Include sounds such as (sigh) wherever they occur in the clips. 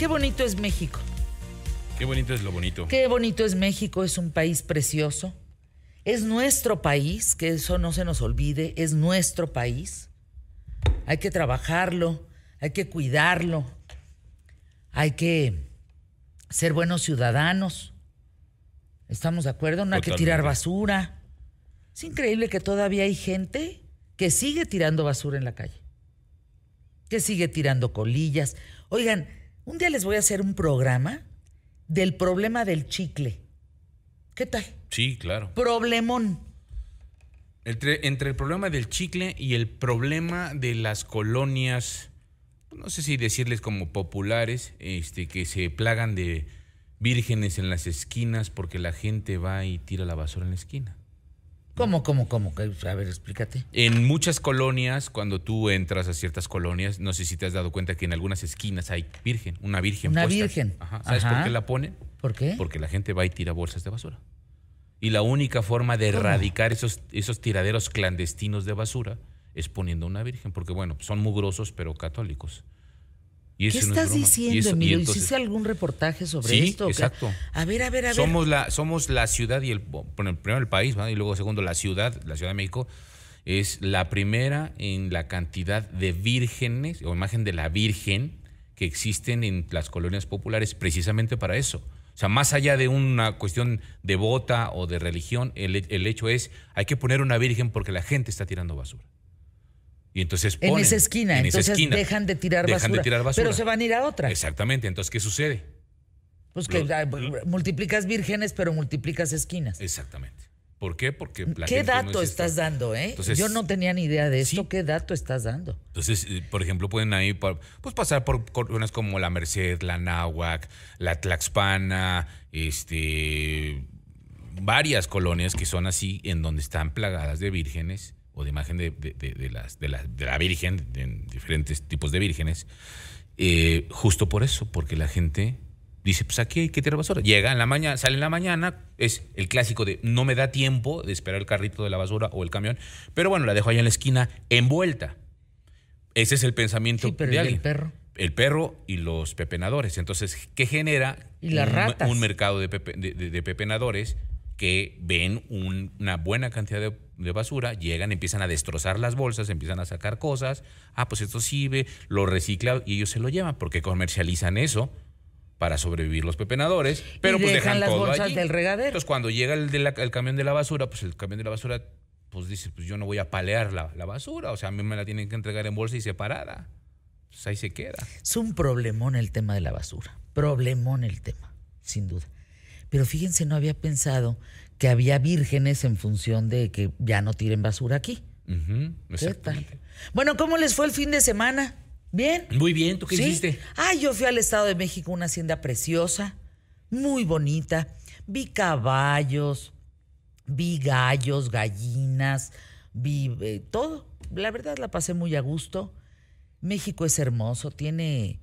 Qué bonito es México. Qué bonito es lo bonito. Qué bonito es México, es un país precioso. Es nuestro país, que eso no se nos olvide, es nuestro país. Hay que trabajarlo, hay que cuidarlo, hay que ser buenos ciudadanos. ¿Estamos de acuerdo? No hay que tirar basura. Es increíble que todavía hay gente que sigue tirando basura en la calle, que sigue tirando colillas. Oigan, un día les voy a hacer un programa del problema del chicle. ¿Qué tal? Sí, claro. Problemón. Entre, entre el problema del chicle y el problema de las colonias, no sé si decirles como populares, este, que se plagan de vírgenes en las esquinas porque la gente va y tira la basura en la esquina. ¿Cómo, cómo, cómo? A ver, explícate. En muchas colonias, cuando tú entras a ciertas colonias, no sé si te has dado cuenta que en algunas esquinas hay virgen, una virgen. Una puesta. virgen. Ajá. ¿Sabes Ajá. por qué la ponen? ¿Por qué? Porque la gente va y tira bolsas de basura. Y la única forma de ¿Cómo? erradicar esos, esos tiraderos clandestinos de basura es poniendo una virgen, porque bueno, son mugrosos pero católicos. Y ¿Qué no es estás. Y diciendo, y Emilio? entonces- ¿Hiciste algún reportaje sobre Sí, esto? exacto. A ver, a ver, a ver. somos la, somos la ciudad y el, bueno, primero el país, ¿va? y luego segundo la ciudad, la Ciudad de México, es la primera en la cantidad de vírgenes o imagen de la Virgen que existen en las colonias populares precisamente para eso. O sea, más allá de una cuestión devota o de religión, el, el hecho es, hay que poner una virgen porque la gente está tirando basura. Y entonces en esa esquina. en esa entonces esquina. dejan de tirar Dejan basura. de tirar basura. Pero se van a ir a otra. Exactamente. Entonces, ¿qué sucede? Pues que multiplicas vírgenes, pero multiplicas esquinas. Exactamente. ¿Por qué? Porque la ¿Qué gente no dato es estás dando, eh? Entonces- Yo no tenía ni idea de esto. Sí. ¿Qué dato estás dando? Entonces, eh, por ejemplo, pueden ahí pues pasar por colonias como la Merced, la Náhuac, la Tlaxpana, este varias colonias que son así, en donde están plagadas de vírgenes o de imagen de, de- de- de las, de, la, de la Virgen, de diferentes tipos de vírgenes, eh, justo por eso, porque la gente dice, pues aquí hay que tirar basura. Llega en la mañana, sale en la mañana, es el clásico de no me da tiempo de esperar el carrito de la basura o el camión, pero bueno, la dejo ahí en la esquina envuelta. Ese es el pensamiento Sí, pero de ¿y el alguien. perro? El perro y los pepenadores. Entonces, ¿qué genera? Y las un, ratas. un mercado de, pepe- de- de- de pepenadores que ven un- una buena cantidad de, de basura, llegan, empiezan a destrozar las bolsas, empiezan a sacar cosas. Ah, pues esto sirve, lo reciclan y ellos se lo llevan porque comercializan eso para sobrevivir los pepenadores, pero Y pues dejan dejan las todo bolsas allí. del regadero. Entonces, cuando llega el, de la- el camión de la basura, pues el camión de la basura pues dice, pues yo no voy a palear la, la basura, o sea, a mí me la tienen que entregar en bolsa y separada. Pues ahí se queda. Es un problemón el tema de la basura. Problemón el tema, sin duda. Pero fíjense, no había pensado que había vírgenes en función de que ya no tiren basura aquí. Ujú, ¿Qué tal? exactamente. Bueno, ¿cómo les fue el fin de semana? ¿Bien? Muy bien, ¿tú qué ¿Sí? hiciste? Ah, yo fui al Estado de México, una hacienda preciosa, muy bonita. Vi caballos, vi gallos, gallinas, vi eh, todo. La verdad la pasé muy a gusto. México es hermoso, tiene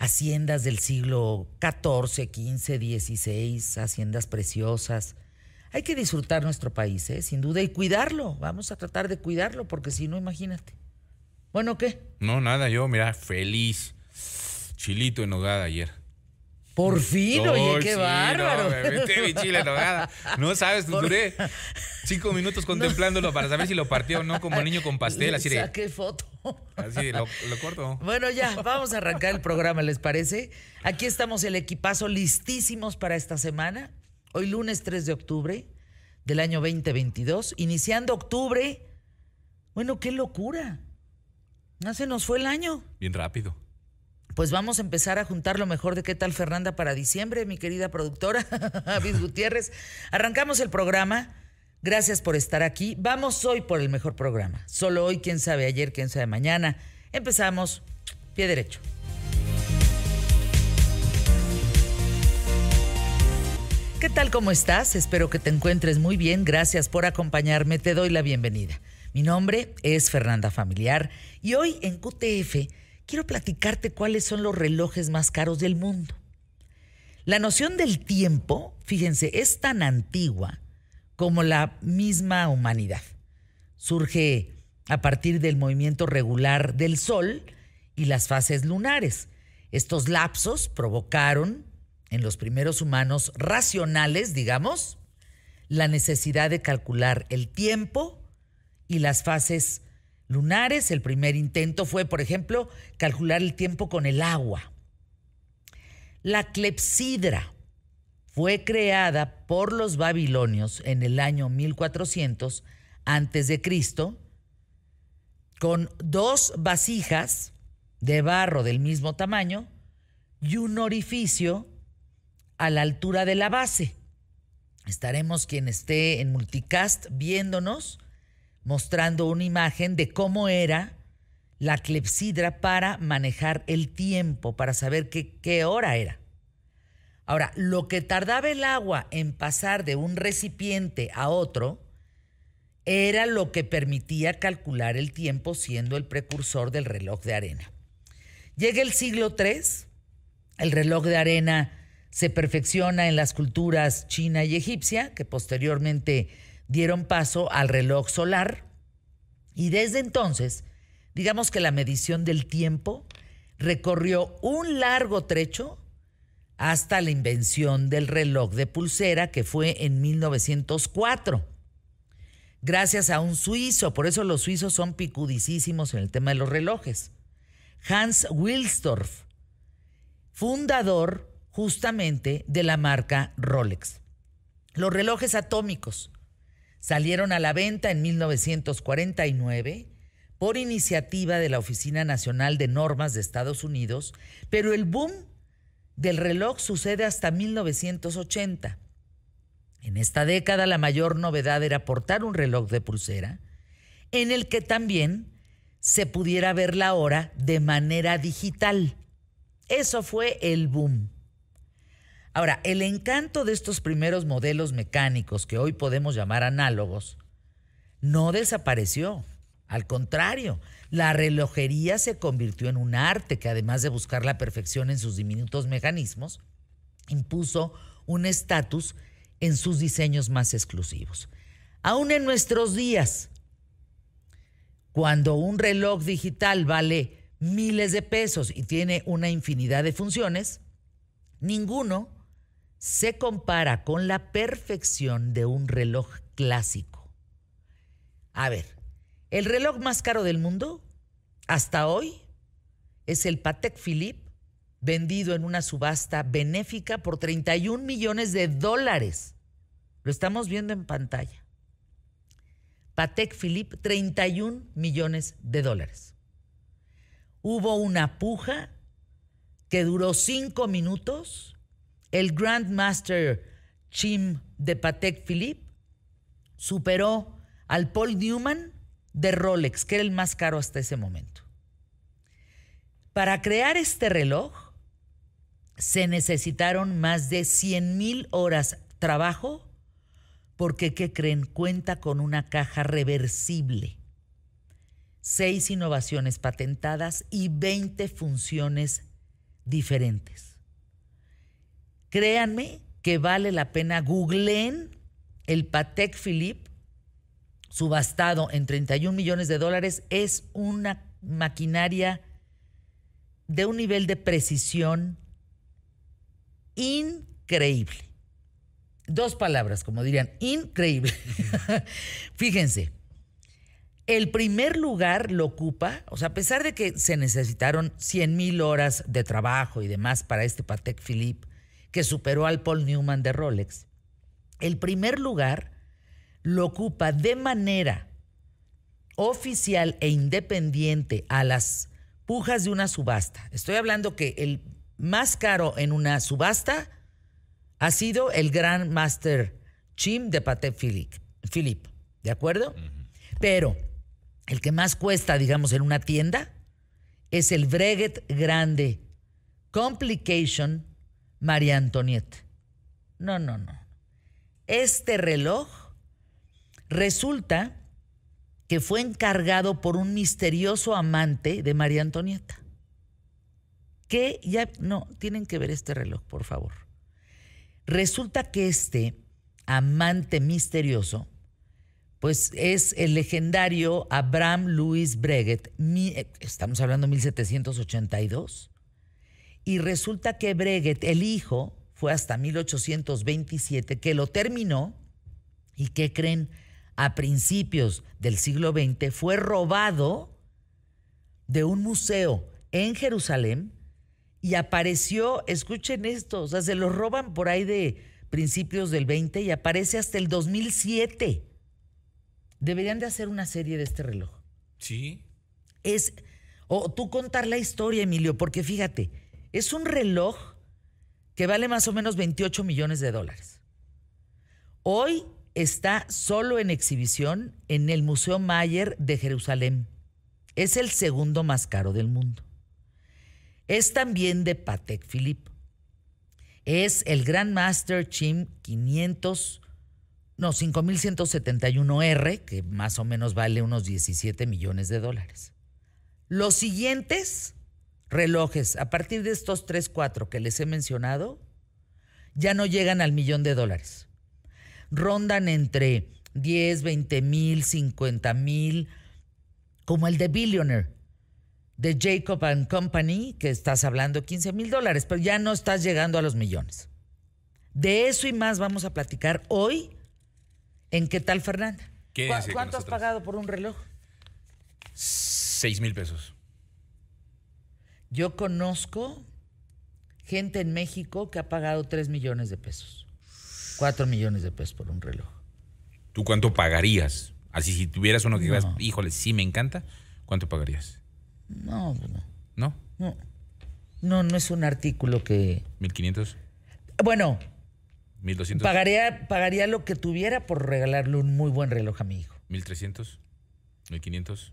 haciendas del siglo XIV, XV, XVI, haciendas preciosas. Hay que disfrutar nuestro país, ¿eh? sin duda, y cuidarlo. Vamos a tratar de cuidarlo, porque si no, imagínate. Bueno, ¿qué? No, nada, yo, mira, feliz. Chilito en nogada ayer. Por fin, oye, qué sí, bárbaro. No, me mi chile en nogada. No sabes, duré (laughs) cinco minutos contemplándolo para saber si lo partió o no, como niño con pastel, así de. Saqué foto. Así de, lo, lo corto. Bueno, ya, vamos a arrancar el programa, ¿les parece? Aquí estamos el equipazo listísimos para esta semana. Hoy lunes 3 de octubre del año 2022, iniciando octubre. Bueno, qué locura. Ya se nos fue el año. Bien rápido. Pues vamos a empezar a juntar lo mejor de qué tal Fernanda para diciembre, mi querida productora, (laughs) Avis (laughs) Gutiérrez. Arrancamos el programa. Gracias por estar aquí. Vamos hoy por el mejor programa. Solo hoy, quién sabe ayer, quién sabe mañana. Empezamos pie derecho. ¿Qué tal? ¿Cómo estás? Espero que te encuentres muy bien. Gracias por acompañarme. Te doy la bienvenida. Mi nombre es Fernanda Familiar y hoy en QTF quiero platicarte cuáles son los relojes más caros del mundo. La noción del tiempo, fíjense, es tan antigua como la misma humanidad. Surge a partir del movimiento regular del Sol y las fases lunares. Estos lapsos provocaron en los primeros humanos racionales, digamos, la necesidad de calcular el tiempo y las fases lunares. El primer intento fue, por ejemplo, calcular el tiempo con el agua. La clepsidra fue creada por los babilonios en el año 1400 antes de Cristo con dos vasijas de barro del mismo tamaño y un orificio a la altura de la base. Estaremos quien esté en multicast viéndonos, mostrando una imagen de cómo era la clepsidra para manejar el tiempo, para saber qué, hora era. Ahora, lo que tardaba el agua en pasar de un recipiente a otro era lo que permitía calcular el tiempo siendo el precursor del reloj de arena. Llega el siglo III, el reloj de arena se perfecciona en las culturas china y egipcia, que posteriormente dieron paso al reloj solar, y desde entonces, digamos que la medición del tiempo recorrió un largo trecho hasta la invención del reloj de pulsera, que fue en 1904. Gracias a un suizo, por eso los suizos son picudicísimos en el tema de los relojes. Hans Wilsdorf, fundador justamente de la marca Rolex. Los relojes atómicos salieron a la venta en 1949 por iniciativa de la Oficina Nacional de Normas de Estados Unidos, pero el boom del reloj sucede hasta 1980. En esta década la mayor novedad era portar un reloj de pulsera en el que también se pudiera ver la hora de manera digital. Eso fue el boom. Ahora, el encanto de estos primeros modelos mecánicos que hoy podemos llamar análogos no desapareció. Al contrario, la relojería se convirtió en un arte que además de buscar la perfección en sus diminutos mecanismos, impuso un estatus en sus diseños más exclusivos. Aún en nuestros días, cuando un reloj digital vale miles de pesos y tiene una infinidad de funciones, ninguno se compara con la perfección de un reloj clásico. A ver, el reloj más caro del mundo hasta hoy es el Patek Philippe, vendido en una subasta benéfica por 31 millones de dólares. Lo estamos viendo en pantalla. Patek Philippe, 31 millones de dólares. Hubo una puja que duró cinco minutos el Grandmaster Chim de Patek Philippe superó al Paul Newman de Rolex, que era el más caro hasta ese momento. Para crear este reloj se necesitaron más de 100 mil horas trabajo porque, ¿qué creen? Cuenta con una caja reversible, seis innovaciones patentadas y 20 funciones diferentes. Créanme que vale la pena. Googleen el Patek Philippe, subastado en 31 millones de dólares. Es una maquinaria de un nivel de precisión increíble. Dos palabras, como dirían, increíble. (laughs) Fíjense, el primer lugar lo ocupa, o sea, a pesar de que se necesitaron 100 mil horas de trabajo y demás para este Patek Philippe, que superó al Paul Newman de Rolex. El primer lugar lo ocupa de manera oficial e independiente a las pujas de una subasta. Estoy hablando que el más caro en una subasta ha sido el Grand Master Chim de Patek Philippe, ¿de acuerdo? Pero el que más cuesta, digamos, en una tienda es el Breguet Grande Complication María Antonieta. No, no, no. Este reloj resulta que fue encargado por un misterioso amante de María Antonieta. Que ya, no, tienen que ver este reloj, por favor. Resulta que este amante misterioso, pues es el legendario Abraham Louis Breguet, estamos hablando de 1782, Y resulta que Breguet, el hijo, fue hasta 1827 que lo terminó y que creen a principios del siglo XX fue robado de un museo en Jerusalén y apareció, escuchen esto, o sea, se lo roban por ahí de principios del 20 y aparece hasta el 2007. Deberían de hacer una serie de este reloj. Sí. Es, o tú contar la historia, Emilio, porque fíjate, es un reloj que vale más o menos 28 millones de dólares. Hoy está solo en exhibición en el Museo Mayer de Jerusalén. Es el segundo más caro del mundo. Es también de Patek Philippe. Es el Grandmaster Chim 500, no, 5171R, que más o menos vale unos 17 millones de dólares. Los siguientes relojes, a partir de estos 3, 4 que les he mencionado, ya no llegan al millón de dólares. Rondan entre 10, 20 mil, 50 mil, como el de Billionaire, de Jacob and Company, que estás hablando 15 mil dólares, pero ya no estás llegando a los millones. De eso y más vamos a platicar hoy en ¿Qué tal, Fernanda? ¿Cuánto has pagado por un reloj? Seis mil pesos. Yo conozco gente en México que ha pagado 3 millones de pesos. 4 millones de pesos por un reloj. ¿Tú cuánto pagarías? Así, si tuvieras uno que No. digas, híjole, sí me encanta, ¿cuánto pagarías? No, pues no, ¿No? no. No, no es un artículo que... ¿1500? Bueno, ¿1200? pagaría, pagaría lo que tuviera por regalarle un muy buen reloj a mi hijo. ¿1300? ¿1500?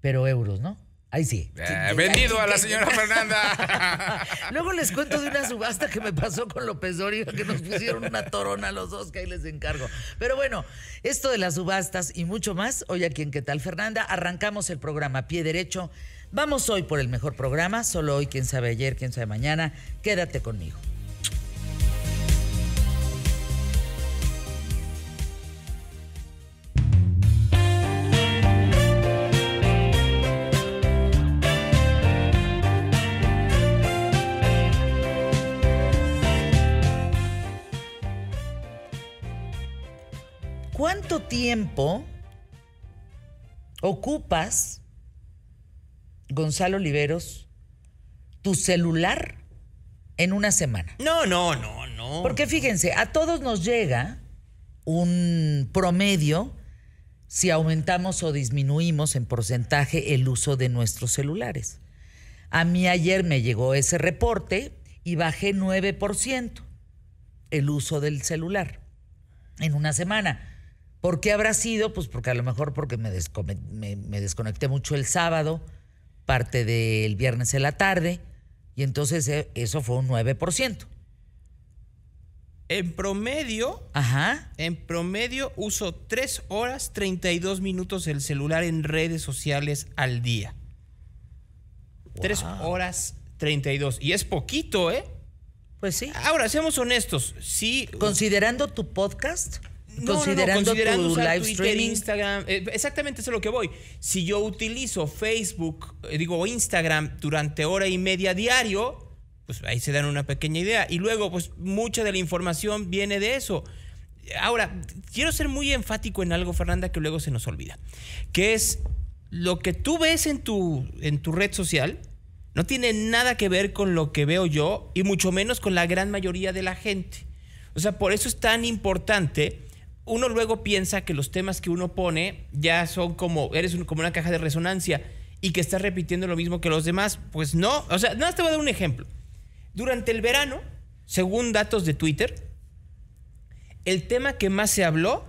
Pero euros, ¿no? Ahí sí. Eh, vendido a la señora Fernanda. (laughs) Luego les cuento de una subasta que me pasó con López Dóriga, que nos pusieron una torona a los dos, que ahí les encargo. Pero bueno, esto de las subastas y mucho más, hoy aquí en ¿Qué tal, Fernanda? Arrancamos el programa Pie Derecho. Vamos hoy por el mejor programa, solo hoy, quién sabe ayer, quién sabe mañana. Quédate conmigo. ¿Cuánto tiempo ocupas, Gonzalo Oliveros, tu celular en una semana? No, no, no, no. Porque fíjense, a todos nos llega un promedio si aumentamos o disminuimos en porcentaje el uso de nuestros celulares. A mí ayer me llegó ese reporte y bajé 9% el uso del celular en una semana. ¿Por qué habrá sido? Pues porque a lo mejor porque me, descome- me- me desconecté mucho el sábado, parte del viernes en la tarde, y entonces eh, eso fue un 9%. En promedio, Ajá. en promedio uso 3 horas 32 minutos el celular en redes sociales al día. 3 horas 32. Y es poquito, ¿eh? Pues sí. Ahora, seamos honestos. Sí. Considerando tu podcast, No, no, no, considerando, tu usar live Twitter, streaming, Instagram, eh, exactamente eso es lo que voy. Si yo utilizo Facebook, eh, digo, Instagram durante hora y media diario, pues ahí se dan una pequeña idea. Y luego, pues mucha de la información viene de eso. Ahora, quiero ser muy enfático en algo, Fernanda, que luego se nos olvida. Que es lo que tú ves en tu, en tu red social, no tiene nada que ver con lo que veo yo y mucho menos con la gran mayoría de la gente. O sea, por eso es tan importante. Uno luego piensa que los temas que uno pone ya son como, eres como una caja de resonancia y que estás repitiendo lo mismo que los demás. Pues no. O sea, nada más te voy a dar un ejemplo. Durante el verano, según datos de Twitter, el tema que más se habló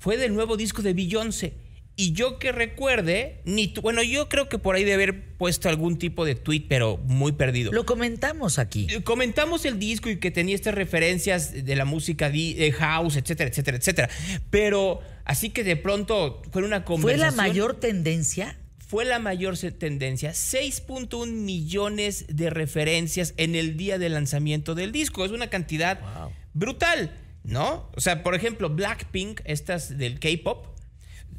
fue del nuevo disco de Beyoncé. Y yo que recuerde, ni tu- bueno, yo creo que por ahí de haber puesto algún tipo de tweet, pero muy perdido. lo comentamos aquí. Eh, Comentamos el disco y que tenía estas referencias de la música de house, etcétera, etcétera, etcétera. Pero así que de pronto fue una ¿Fue conversación. la mayor tendencia? Fue la mayor tendencia. 6.1 millones de referencias en el día de lanzamiento del disco. Es una cantidad Wow. brutal, ¿no? O sea, por ejemplo, Blackpink, estas del K-pop,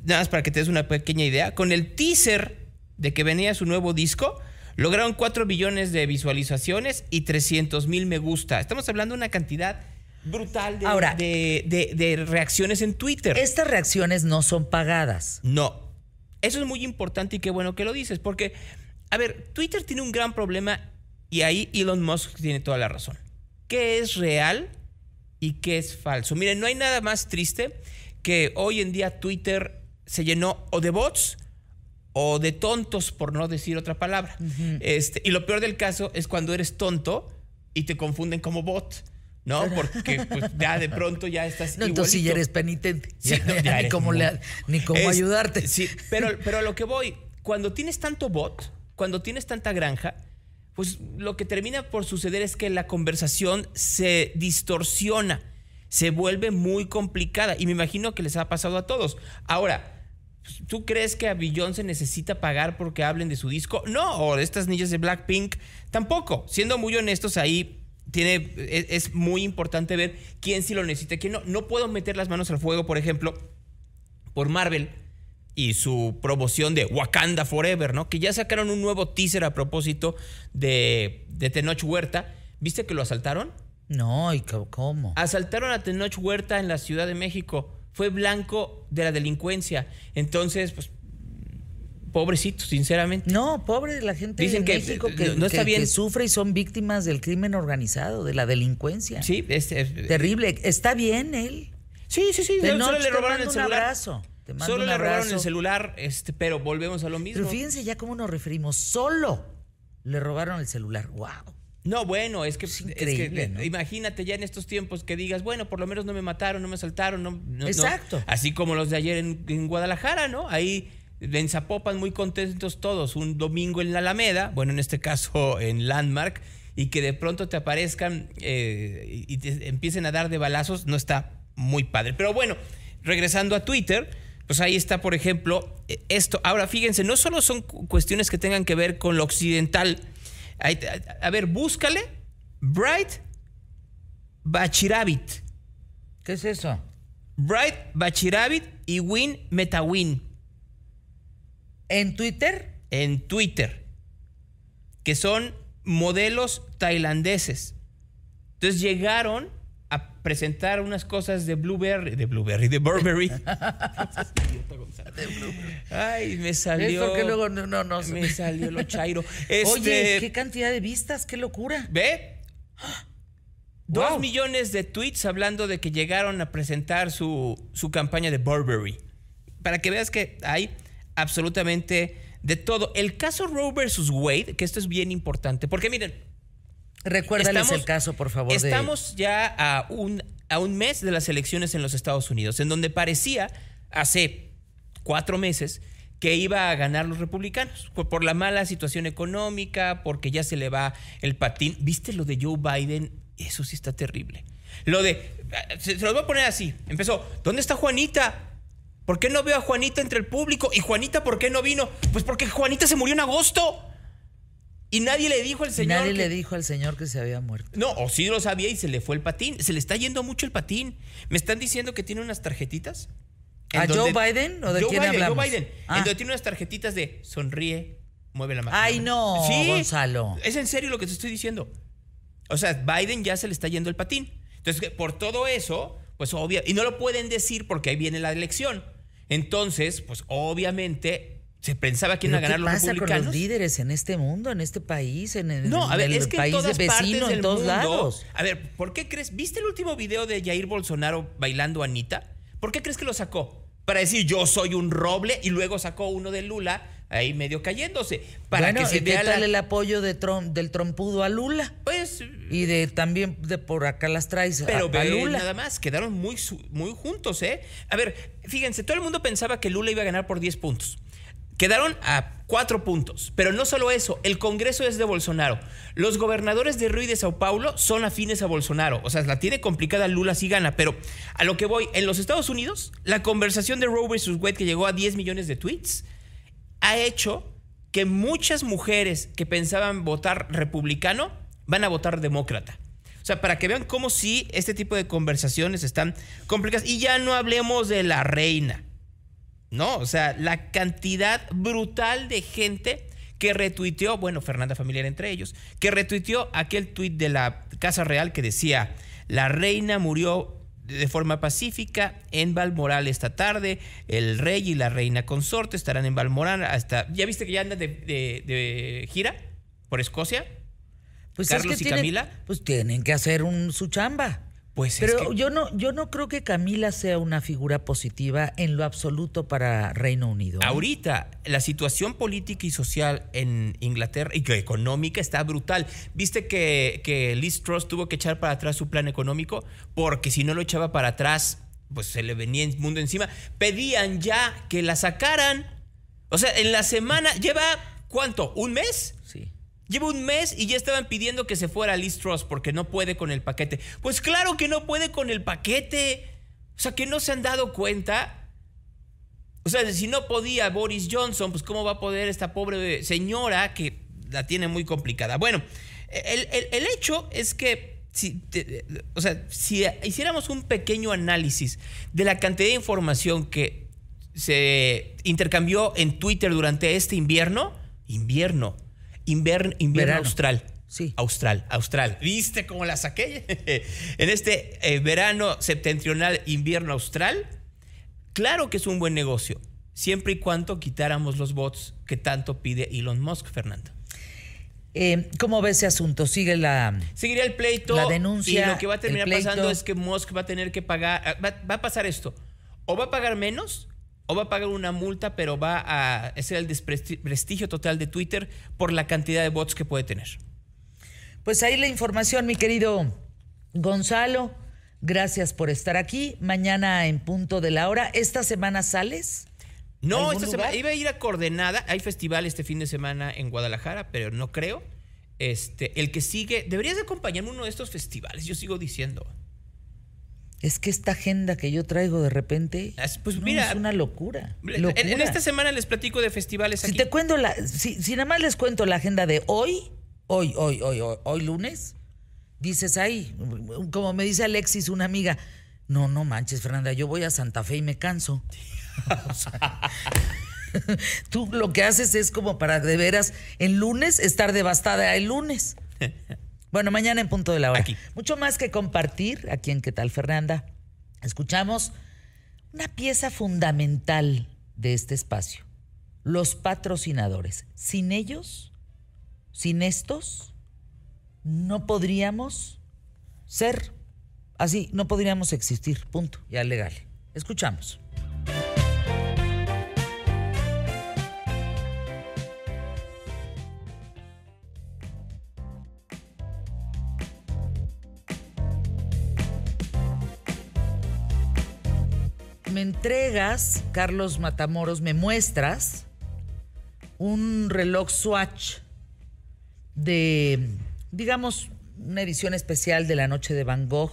nada más para que te des una pequeña idea, con el teaser de que venía su nuevo disco, Lograron 4 billones de visualizaciones y 300 mil me gusta. Estamos hablando de una cantidad brutal de, Ahora- de, de- de reacciones en Twitter. Estas reacciones no son pagadas. No. Eso es muy importante y qué bueno que lo dices, porque, a ver, Twitter tiene un gran problema y ahí Elon Musk tiene toda la razón. ¿Qué es real y qué es falso? Miren, no hay nada más triste que hoy en día Twitter se llenó o de bots o de tontos, por no decir otra palabra. este, y lo peor del caso es cuando eres tonto y te confunden como bot. ¿No? Porque pues, ya de (laughs) pronto ya estás. No, entonces sí ya igualito. eres penitente. Sí, no, ya ya (laughs) ni eres cómo, le- ni cómo Es- ayudarte. Sí, pero, (laughs) pero a lo que voy, cuando tienes tanto bot, cuando tienes tanta granja, pues lo que termina por suceder es que la conversación se distorsiona, se vuelve muy complicada y me imagino que les ha pasado a todos. Ahora, ¿tú crees que a Beyoncé necesita pagar porque hablen de su disco? No, o de estas niñas de Blackpink tampoco. Siendo muy honestos ahí, tiene, es, es muy importante ver quién sí lo necesita quién no. No puedo meter las manos al fuego, por ejemplo, por Marvel y su promoción de Wakanda Forever, ¿no? Que ya sacaron un nuevo teaser a propósito de, de Tenoch Huerta. ¿Viste que lo asaltaron? No, ¿y cómo? Asaltaron a Tenoch Huerta en la Ciudad de México. Fue blanco de la delincuencia. Entonces, pues, pobrecito, sinceramente. No, pobre de la gente Dicen de que, México que, no está que- bien. que sufre y son víctimas del crimen organizado, de la delincuencia. Sí, este, Terrible. Está bien él. Sí, sí, sí. Tenoch, solo le robaron el un celular. abrazo. Te mando Solo un le robaron el celular, este, pero volvemos a lo mismo. Pero fíjense ya cómo nos referimos. Solo le robaron el celular. ¡Wow! No, bueno, es que, Es es que, increíble, ¿no? imagínate ya en estos tiempos que digas, bueno, por lo menos no me mataron, no me asaltaron, no, no- no. Exacto. Así como los de ayer en, en Guadalajara, ¿no? Ahí en Zapopan muy contentos todos, un domingo en la Alameda, bueno, en este caso (laughs) en Landmark, y que de pronto te aparezcan eh, y te empiecen a dar de balazos, no está muy padre. Pero bueno, regresando a Twitter, pues ahí está, por ejemplo, eh, esto. Ahora, fíjense, no solo son cu- cuestiones que tengan que ver con lo occidental. A ver, búscale Bright Bachirabit. ¿Qué es eso? Bright Bachirabit y Win Metawin ¿En Twitter? en Twitter, que son modelos tailandeses. Entonces llegaron a presentar unas cosas de Blueberry, de Blueberry, de Burberry. (laughs) Ay, me salió. Esto que luego no, no, no. Me salió lo chairo. (laughs) Oye, Este, qué cantidad de vistas, qué locura. ¿Ve? Dos Wow. millones de tweets hablando de que llegaron a presentar su, su campaña de Burberry. Para que veas que hay absolutamente de todo. El caso Roe versus Wade, que esto es bien importante, porque miren, Recuérdales Estamos- el caso, por favor. de- Estamos ya a un, a un mes de las elecciones en los Estados Unidos, en donde parecía hace cuatro meses que iba a ganar los republicanos por, la mala situación económica, porque ya se le va el patín. ¿Viste lo de Joe Biden? Eso sí está terrible. Lo de... Se, se los voy a poner así. Empezó, ¿dónde está Juanita? ¿Por qué no veo a Juanita entre el público? ¿Y Juanita por qué no vino? Pues porque Juanita se murió en agosto. Y nadie le dijo al señor... Nadie que- le dijo al señor que se había muerto. no, o sí lo sabía y se le fue el patín. Se le está yendo mucho el patín. Me están diciendo que tiene unas tarjetitas. En ¿A Joe Biden o de Joe quién Biden, hablamos? Joe Biden. Ah. En donde tiene unas tarjetitas de sonríe, mueve la mano. Ay, no, Gonzalo. Es en serio lo que te estoy diciendo. O sea, Biden ya se le está yendo el patín. Entonces, que por todo eso, pues obvio, y no lo pueden decir porque ahí viene la elección. Entonces, pues obviamente se pensaba quién iba a ¿Pero ganar ¿Qué los pasa con republicanos. los líderes en este mundo, en este país, en el, No, a en ver, el es que en país todas vecino, partes del en todos mundo. lados? A ver, ¿por qué crees? ¿Viste el último video de Jair Bolsonaro bailando a Anita? ¿Por qué crees que lo sacó? Para decir yo soy un roble y luego sacó uno de Lula ahí medio cayéndose. Para bueno, que se ¿y qué vea tal la- el apoyo de Trom- del trompudo a Lula? Pues, Y de también de por acá las traes a- pero a, ve Lula. nada más, quedaron muy, muy juntos, ¿eh? A ver, fíjense, todo el mundo pensaba que Lula iba a ganar por 10 puntos. Quedaron a 4 puntos. Pero no solo eso, el Congreso es de Bolsonaro. Los gobernadores de Río de Sao Paulo son afines a Bolsonaro. O sea, la tiene complicada Lula si gana. Pero a lo que voy, en los Estados Unidos, la conversación de Roe vs. Wade, que llegó a 10 millones de tweets, ha hecho que muchas mujeres que pensaban votar republicano van a votar demócrata. O sea, para que vean cómo sí este tipo de conversaciones están complicadas. Y ya no hablemos de la reina. No, o sea, la cantidad brutal de gente que retuiteó, bueno, Fernanda Familiar entre ellos, que retuiteó aquel tuit de la Casa Real que decía, la reina murió de forma pacífica en Balmoral esta tarde. El rey y la reina consorte estarán en Balmoral hasta... ¿Ya viste que ya andan de, de- de gira por Escocia? Pues es Carlos que y tienen- Camila. Pues tienen que hacer un, su chamba. Pues es Pero que- yo no, yo no creo que Camila sea una figura positiva en lo absoluto para Reino Unido. ¿eh? Ahorita la situación política y social en Inglaterra y que económica está brutal. ¿Viste que, que Liz Truss tuvo que echar para atrás su plan económico? Porque si no lo echaba para atrás, pues se le venía el mundo encima. Pedían ya que la sacaran. O sea, en la semana lleva ¿cuánto? ¿Un mes? Sí. Lleva un mes y ya estaban pidiendo que se fuera Liz Truss porque no puede con el paquete. Pues claro que no puede con el paquete. O sea, que no se han dado cuenta. O sea, si no podía Boris Johnson, pues cómo va a poder esta pobre señora que la tiene muy complicada. Bueno, el, el- hecho es que, si, o sea, si hiciéramos un pequeño análisis de la cantidad de información que se intercambió en Twitter durante este invierno, invierno, inver- invierno Verano. austral. Sí. Austral, austral. ¿Viste cómo la saqué? (laughs) en este eh, verano septentrional, invierno austral, claro que es un buen negocio, siempre y cuando quitáramos los bots que tanto pide Elon Musk, Fernando. Eh, ¿Cómo ve ese asunto? Sigue la... Seguiría el pleito. La denuncia, Y lo que va a terminar pasando es que Musk va a tener que pagar. Va, va a pasar esto. O va a pagar menos, o va a pagar una multa, pero va a ser el despresti- prestigio total de Twitter por la cantidad de bots que puede tener. Pues ahí la información, mi querido Gonzalo. Gracias por estar aquí. Mañana en punto de la hora. ¿Esta semana sales? No, ¿Algún esta semana iba a ir a Coordenada. Hay festival este fin de semana en Guadalajara, pero no creo. Este, el que sigue, deberías de acompañarme a uno de estos festivales, yo sigo diciendo. Es que esta agenda que yo traigo de repente As- pues no, mira, es una locura. En, esta semana les platico de festivales Si aquí. te cuento la, si, si nada más les cuento la agenda de hoy, hoy, hoy, hoy, hoy, hoy lunes, dices ahí, como me dice Alexis, una amiga, no, no manches, Fernanda, yo voy a Santa Fe y me canso. (laughs) O sea, (laughs) Tú lo que haces es como para de veras el lunes estar devastada el lunes. (laughs) Bueno, mañana en punto de la hora. Aquí. Mucho más que compartir aquí en ¿Qué tal, Fernanda? Escuchamos una pieza fundamental de este espacio. Los patrocinadores. Sin ellos, sin estos, no podríamos ser así, no podríamos existir. Punto. Ya legal. Escuchamos. Me entregas, Carlos Matamoros, me muestras un reloj Swatch de, digamos, una edición especial de la Noche de Van Gogh,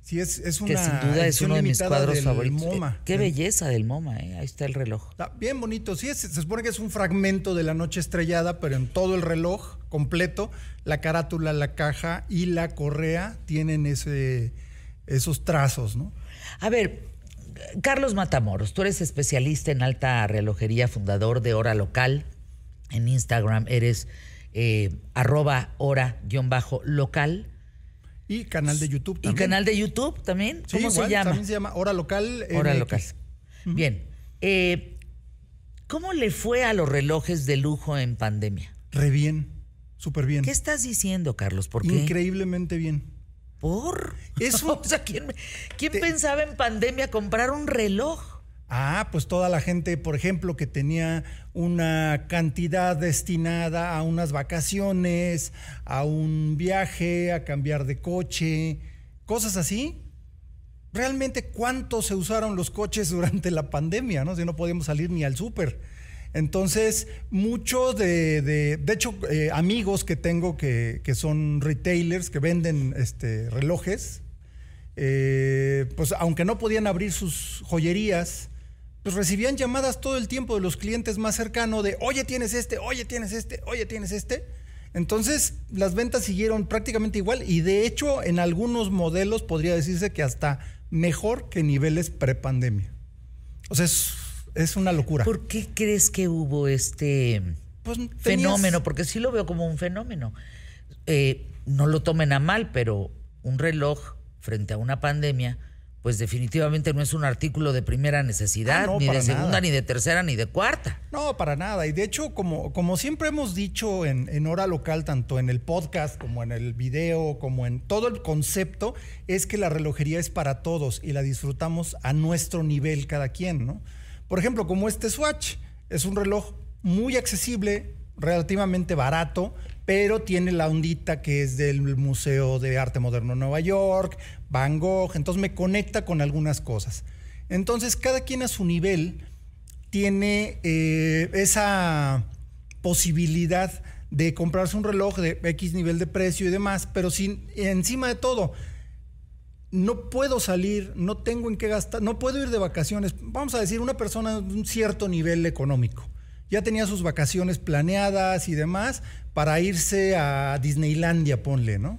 Sí, es, es una que sin duda es uno de mis cuadros favoritos. MoMA. Eh, Qué Sí. belleza del MoMA, ¿eh? ahí está el reloj. Está bien bonito. Sí, es- se supone que es un fragmento de la noche estrellada, pero en todo el reloj completo, la carátula, la caja y la correa tienen ese, esos trazos, ¿no? A ver, Carlos Matamoros, tú eres especialista en alta relojería, fundador de Hora Local. En Instagram eres eh, arroba hora-local. Y canal de YouTube ¿Y también. canal de YouTube también? Sí, ¿Cómo se llama? También se llama Hora Local. Hora MX. Local. Bien. eh, ¿Cómo le fue a los relojes de lujo en pandemia? Re bien, súper bien. ¿Qué estás diciendo, Carlos? ¿Por qué? Increíblemente bien. ¿Por? Es un- (laughs) o sea, ¿quién, quién Te- pensaba en pandemia comprar un reloj? Ah, pues toda la gente, por ejemplo, que tenía una cantidad destinada a unas vacaciones, a un viaje, a cambiar de coche, cosas así. Realmente, ¿cuánto se usaron los coches durante la pandemia? ¿no? Si no podíamos salir ni al súper. Entonces, muchos de, de, de hecho, eh, amigos que tengo que, que son retailers, que venden este, relojes, eh, pues aunque no podían abrir sus joyerías, pues recibían llamadas todo el tiempo de los clientes más cercanos de, oye, tienes este, oye, tienes este, oye, tienes este. Entonces, las ventas siguieron prácticamente igual y de hecho en algunos modelos podría decirse que hasta mejor que niveles prepandemia. O sea, es, es una locura. ¿Por qué crees que hubo este pues, tenías- fenómeno, porque sí lo veo como un fenómeno. Eh, no lo tomen a mal, pero un reloj frente a una pandemia, pues definitivamente no es un artículo de primera necesidad, Ah, no, ni de segunda, nada. ni de tercera, ni de cuarta. No, para nada. Y de hecho, como, como siempre hemos dicho en, en hora local, tanto en el podcast como en el video, como en todo el concepto, es que la relojería es para todos y la disfrutamos a nuestro nivel cada quien, ¿no? Por ejemplo, como este Swatch, es un reloj muy accesible, relativamente barato, pero tiene la ondita que es del Museo de Arte Moderno de Nueva York, Van Gogh, entonces me conecta con algunas cosas. Entonces, cada quien a su nivel tiene eh, esa posibilidad de comprarse un reloj de X nivel de precio y demás, pero sin encima de todo, no puedo salir, no tengo en qué gastar, no puedo ir de vacaciones. Vamos a decir, una persona de un cierto nivel económico. Ya tenía sus vacaciones planeadas y demás para irse a Disneylandia, ponle, ¿no?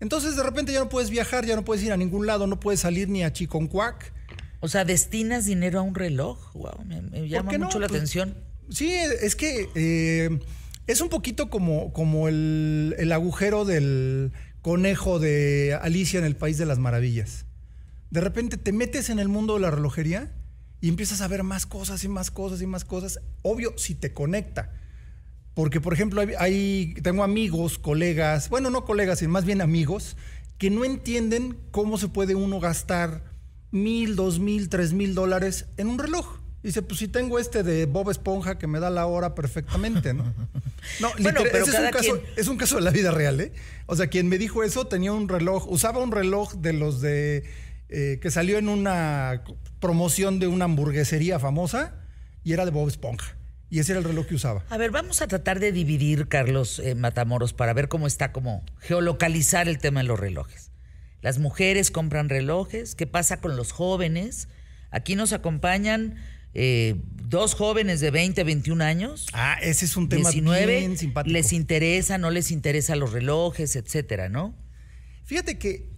Entonces de repente ya no puedes viajar, ya no puedes ir a ningún lado, no puedes salir ni a Chiconcuac. O sea, ¿destinas dinero a un reloj? Wow, me, me llama no? mucho la Pues, atención. Sí, es que eh, es un poquito como, como el, el agujero del conejo de Alicia en el País de las Maravillas. De repente te metes en el mundo de la relojería y empiezas a ver más cosas y más cosas y más cosas. Obvio, si te conecta. Porque, por ejemplo, hay, tengo amigos, colegas, bueno, no colegas, sino más bien amigos, que no entienden cómo se puede uno gastar mil, dos mil, tres mil dólares en un reloj. Dice, pues si tengo este de Bob Esponja que me da la hora perfectamente, ¿no? (laughs) No, Bueno, literal, pero ese es, un caso, quien- es un caso de la vida real, ¿eh? O sea, quien me dijo eso tenía un reloj, usaba un reloj de los de. eh, que salió en una promoción de una hamburguesería famosa y era de Bob Esponja. Y ese era el reloj que usaba. A ver, vamos a tratar de dividir, Carlos eh, Matamoros, para ver cómo está, como geolocalizar el tema de los relojes. Las mujeres compran relojes. ¿Qué pasa con los jóvenes? Aquí nos acompañan eh, dos jóvenes de 20, 21 años. Ah, ese es un tema 19, bien simpático. les interesa, no les interesa los relojes, etcétera, ¿no? Fíjate que.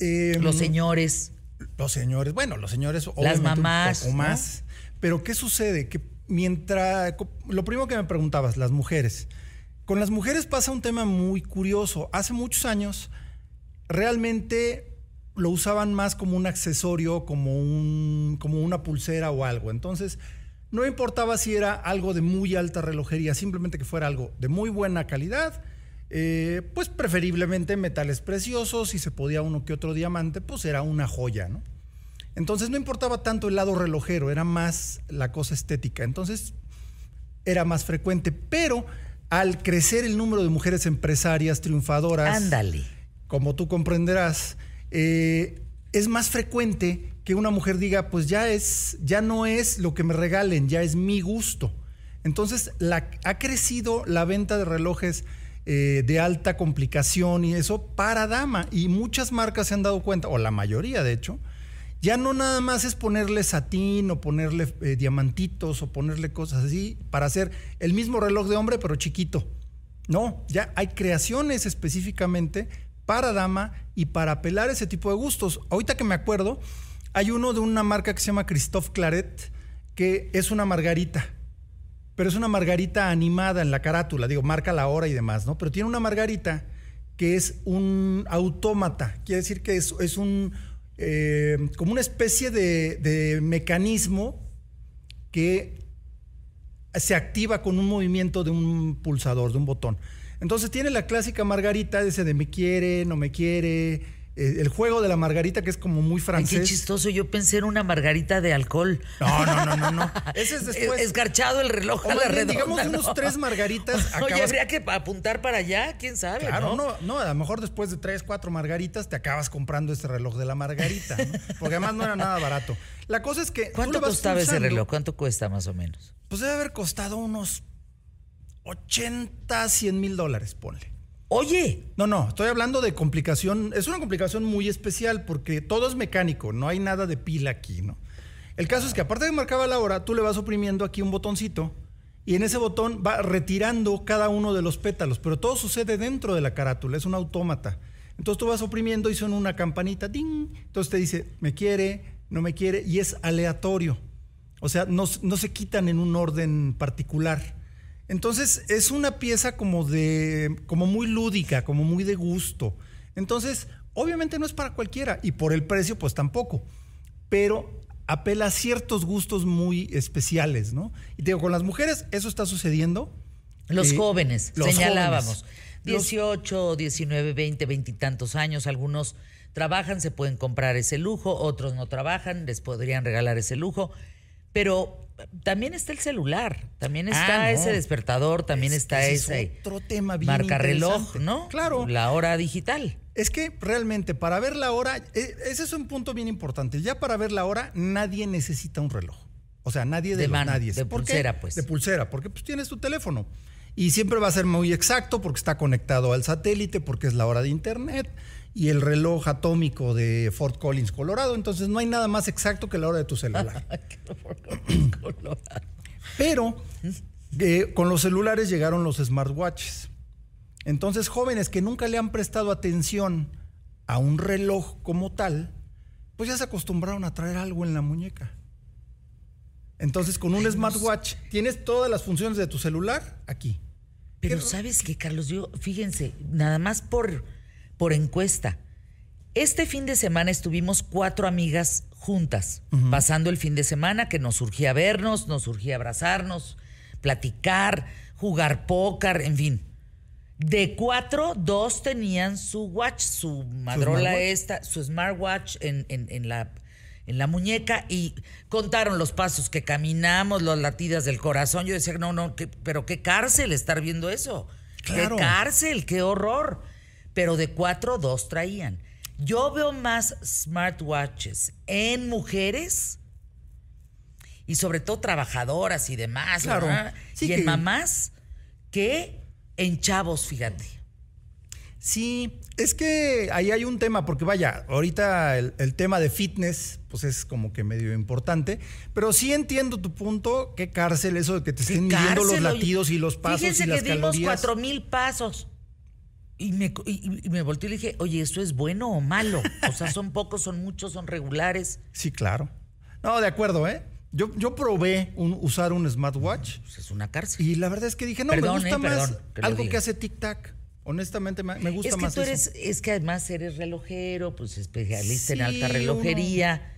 eh, Los señores. Los señores, bueno, los señores un mamás, ¿no? más. Pero ¿qué sucede? Que mientras lo primero que me preguntabas, las mujeres. Con las mujeres pasa un tema muy curioso. Hace muchos años realmente lo usaban más como un accesorio, como un como una pulsera o algo. Entonces, no importaba si era algo de muy alta relojería, simplemente que fuera algo de muy buena calidad. eh, pues preferiblemente metales preciosos, si se podía uno que otro diamante, pues era una joya, ¿no? Entonces no importaba tanto el lado relojero, era más la cosa estética. Entonces era más frecuente, pero al crecer el número de mujeres empresarias triunfadoras, Ándale. como tú comprenderás, eh, es más frecuente que una mujer diga, pues ya es, ya no es lo que me regalen, ya es mi gusto. Entonces ha crecido la venta de relojes eh, de alta complicación y eso para dama. Y muchas marcas se han dado cuenta, o la mayoría de hecho, ya no nada más es ponerle satín o ponerle eh, diamantitos o ponerle cosas así para hacer el mismo reloj de hombre pero chiquito. No, ya hay creaciones específicamente para dama y para apelar ese tipo de gustos. Ahorita que me acuerdo, hay uno de una marca que se llama Christophe Claret, que es una margarita, pero es una margarita animada en la carátula, digo, marca la hora y demás, ¿no? Pero tiene una margarita que es un autómata, quiere decir que es, un, eh, como una especie de mecanismo que se activa con un movimiento de un pulsador, de un botón. Entonces tiene la clásica margarita, ese de me quiere, no me quiere, eh, el juego de la margarita que es como muy Ay, francés. qué chistoso. Yo pensé en una margarita de alcohol. No, no, no, no, no. (laughs) Ese es después. Escarchado el reloj O a más la bien, redonda. digamos unos ¿no? tres margaritas. (laughs) Oye, acabas- habría que apuntar para allá, quién sabe. Claro, ¿no? no, no, a lo mejor después de tres, cuatro margaritas te acabas comprando este reloj de la margarita, ¿no? porque además no era nada barato. La cosa es que. tú le ¿Cuánto vas costaba ese reloj? ¿Cuánto cuesta más o menos? Pues debe haber costado unos 80, 100 mil dólares, ponle. Oye, No, no, estoy hablando de complicación. Es una complicación muy especial porque todo es mecánico, no hay nada de pila aquí, ¿no? El caso es que aparte de que marcaba la hora, tú le vas oprimiendo aquí un botoncito y en ese botón va retirando cada uno de los pétalos, pero todo sucede dentro de la carátula, es un autómata. Entonces tú vas oprimiendo y suena una campanita, ¡ding! Entonces te dice, me quiere, no me quiere, y es aleatorio. O sea, no, no se quitan en un orden particular. Entonces es una pieza como de, como muy lúdica, como muy de gusto. Entonces, obviamente no es para cualquiera y por el precio pues tampoco, pero apela a ciertos gustos muy especiales, ¿no? Y te digo, con las mujeres eso está sucediendo. Los Eh, jóvenes, los señalábamos. jóvenes. Los- 18, 19, 20, 20 y tantos años. Algunos trabajan, se pueden comprar ese lujo, otros no trabajan, les podrían regalar ese lujo. Pero también está el celular, también está Ah, no. ese despertador, también Es está ese ese es otro tema bien marca reloj. ¿no? Claro. La hora digital. Es que realmente para ver la hora, eh, ese es un punto bien importante. Ya para ver la hora nadie necesita un reloj. O sea, nadie de, De los mano, nadies. de pulsera, pues. De pulsera, porque pues tienes tu teléfono. Y siempre va a ser muy exacto porque está conectado al satélite, porque es la hora de internet y el reloj atómico de Fort Collins, Colorado. Entonces no hay nada más exacto que la hora de tu celular. (laughs) (clears throat) Pero eh, con los celulares llegaron los smartwatches. Entonces, jóvenes que nunca le han prestado atención a un reloj como tal, pues ya se acostumbraron a traer algo en la muñeca. Entonces, con un smartwatch tienes todas las funciones de tu celular aquí. Pero ¿Qué- ¿sabes qué, Carlos? Yo, fíjense, nada más por, por encuesta. Este fin de semana estuvimos cuatro amigas juntas, pasando el fin de semana que nos surgía vernos, nos surgía abrazarnos, platicar, jugar póker, en fin. De cuatro, dos tenían su watch, su madrola esta, su smartwatch en, en- en la, en la muñeca y contaron los pasos que caminamos, las latidas del corazón. Yo decía, no, no, qué- pero qué cárcel estar viendo eso. Claro. Qué cárcel, qué horror. Pero de cuatro, dos traían. Yo veo más smartwatches en mujeres y sobre todo trabajadoras y demás, Claro. Sí y en que- mamás que en chavos, fíjate. Sí, es que ahí hay un tema, porque vaya, ahorita el, el tema de fitness, pues es como que medio importante, pero sí entiendo tu punto, qué cárcel eso de que te estén midiendo los latidos y los pasos Fíjense y las que dimos cuatro mil pasos. Y me, y, y me volteé y le dije, oye, ¿esto es bueno o malo? O sea, son (laughs) pocos, son muchos, son regulares. Sí, claro. No, de acuerdo, ¿eh? Yo, yo probé un- usar un smartwatch Pues es una cárcel. y la verdad es que dije, no, Perdón, me gusta eh, más perdón que lo algo diga. que hace tic-tac. Honestamente, me, gusta es que más tú eso. eres, es que además eres relojero, pues especialista en alta uno- relojería.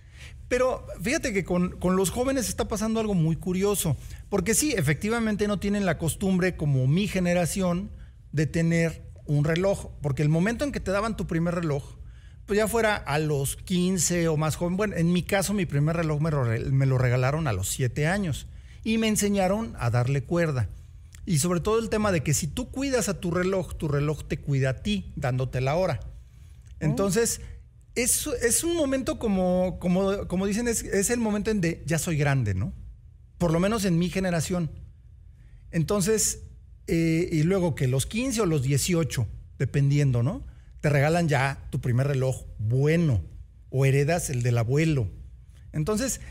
Pero fíjate que con, con los jóvenes está pasando algo muy curioso, porque sí, efectivamente no tienen la costumbre como mi generación de tener un reloj, porque el momento en que te daban tu primer reloj, pues ya fuera a los 15 o más joven, bueno, en mi caso mi primer reloj me lo, me lo regalaron a los 7 años y me enseñaron a darle cuerda. Y sobre todo el tema de que si tú cuidas a tu reloj, tu reloj te cuida a ti, dándote la hora. Entonces, es, es un momento como, como, como dicen, es, es el momento en de ya soy grande, ¿no? Por lo menos en mi generación. Entonces, eh, y luego que los 15 o los 18, dependiendo, ¿no? Te regalan ya tu primer reloj bueno o heredas el del abuelo. Entonces,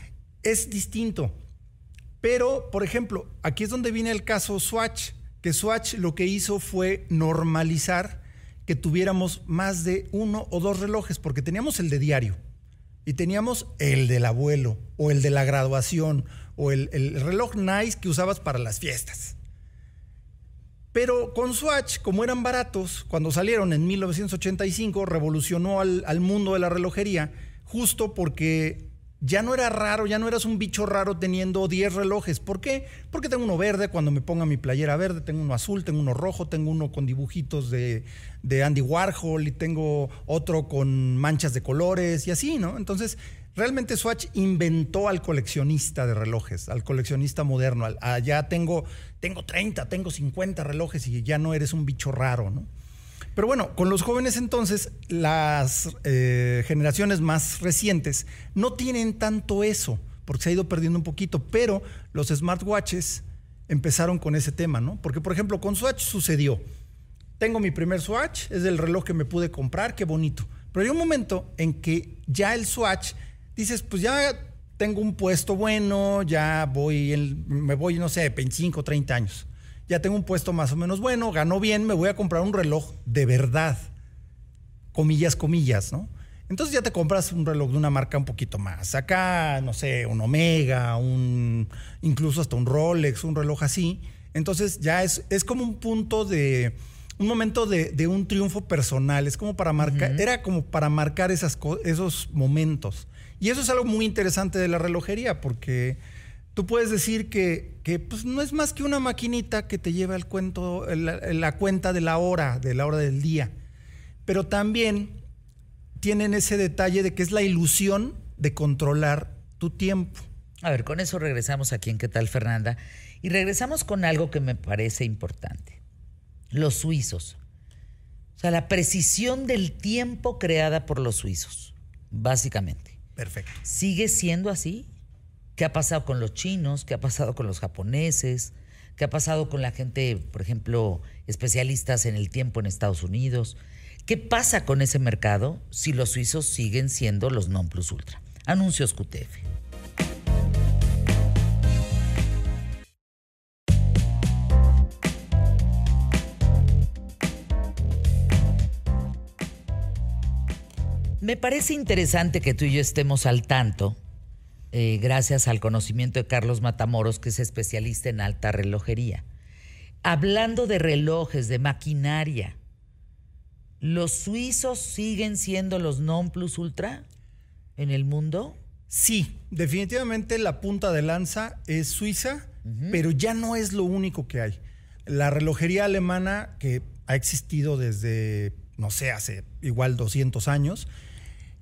es distinto. Pero, por ejemplo, aquí es donde viene el caso Swatch, que Swatch lo que hizo fue normalizar que tuviéramos más de uno o dos relojes, porque teníamos el de diario y teníamos el del abuelo o el de la graduación o el, el reloj nice que usabas para las fiestas. Pero con Swatch, como eran baratos, cuando salieron en 1985, revolucionó al, al mundo de la relojería, justo porque ya no era raro, ya no eras un bicho raro teniendo 10 relojes. ¿Por qué? Porque tengo uno verde cuando me ponga mi playera verde, tengo uno azul, tengo uno rojo, tengo uno con dibujitos de, de Andy Warhol y tengo otro con manchas de colores y así, ¿no? Entonces, realmente Swatch inventó al coleccionista de relojes, al coleccionista moderno. Al, a ya tengo, tengo 30, tengo 50 relojes y ya no eres un bicho raro, ¿no? Pero bueno, con los jóvenes entonces, las eh, generaciones más recientes no tienen tanto eso, porque se ha ido perdiendo un poquito, pero los smartwatches empezaron con ese tema, ¿no? Porque, por ejemplo, con Swatch sucedió. Tengo mi primer Swatch, es el reloj que me pude comprar, qué bonito. Pero hay un momento en que ya el Swatch, dices, pues ya tengo un puesto bueno, ya voy, en- me voy, no sé, 25, 30 años. Ya tengo un puesto más o menos bueno, ganó bien, me voy a comprar un reloj de verdad. Comillas, comillas, ¿no? Entonces ya te compras un reloj de una marca un poquito más. Acá, no sé, un Omega, un incluso hasta un Rolex, un reloj así. Entonces ya es, es como un punto de, un momento de, de un triunfo personal, es como para marcar, era como para marcar esas esos momentos. Y eso es algo muy interesante de la relojería, porque tú puedes decir que, pues, no es más que una maquinita que te lleva el cuento, la, la cuenta de la hora, de la hora del día. Pero también tienen ese detalle de que es la ilusión de controlar tu tiempo. A ver, con eso regresamos aquí en ¿Qué tal, Fernanda? Y regresamos con algo que me parece importante. Los suizos. O sea, la precisión del tiempo creada por los suizos, básicamente. Perfecto. ¿Sigue siendo así? ¿Qué ha pasado con los chinos? ¿Qué ha pasado con los japoneses? ¿Qué ha pasado con la gente, por ejemplo, especialistas en el tiempo en Estados Unidos? ¿Qué pasa con ese mercado si los suizos siguen siendo los non plus ultra? Anuncios QTF. Me parece interesante que tú y yo estemos al tanto, eh, gracias al conocimiento de Carlos Matamoros, que es especialista en alta relojería. Hablando de relojes, de maquinaria, ¿los suizos siguen siendo los non plus ultra en el mundo? Sí, definitivamente la punta de lanza es Suiza, pero ya no es lo único que hay. La relojería alemana, que ha existido desde, no sé, hace igual 200 años,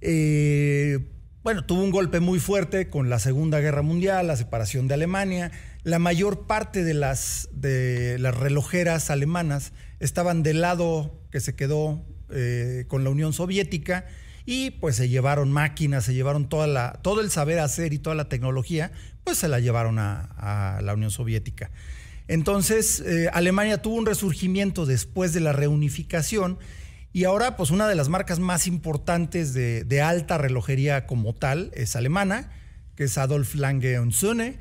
eh, bueno, tuvo un golpe muy fuerte con la Segunda Guerra Mundial, la separación de Alemania. La mayor parte de las, de las relojeras alemanas estaban del lado que se quedó eh, con la Unión Soviética y pues se llevaron máquinas, se llevaron toda la, todo el saber hacer y toda la tecnología, pues se la llevaron a, la Unión Soviética. Entonces, eh, Alemania tuvo un resurgimiento después de la reunificación y ahora, pues una de las marcas más importantes de, alta relojería como tal es alemana, que es Adolf Lange und Söhne.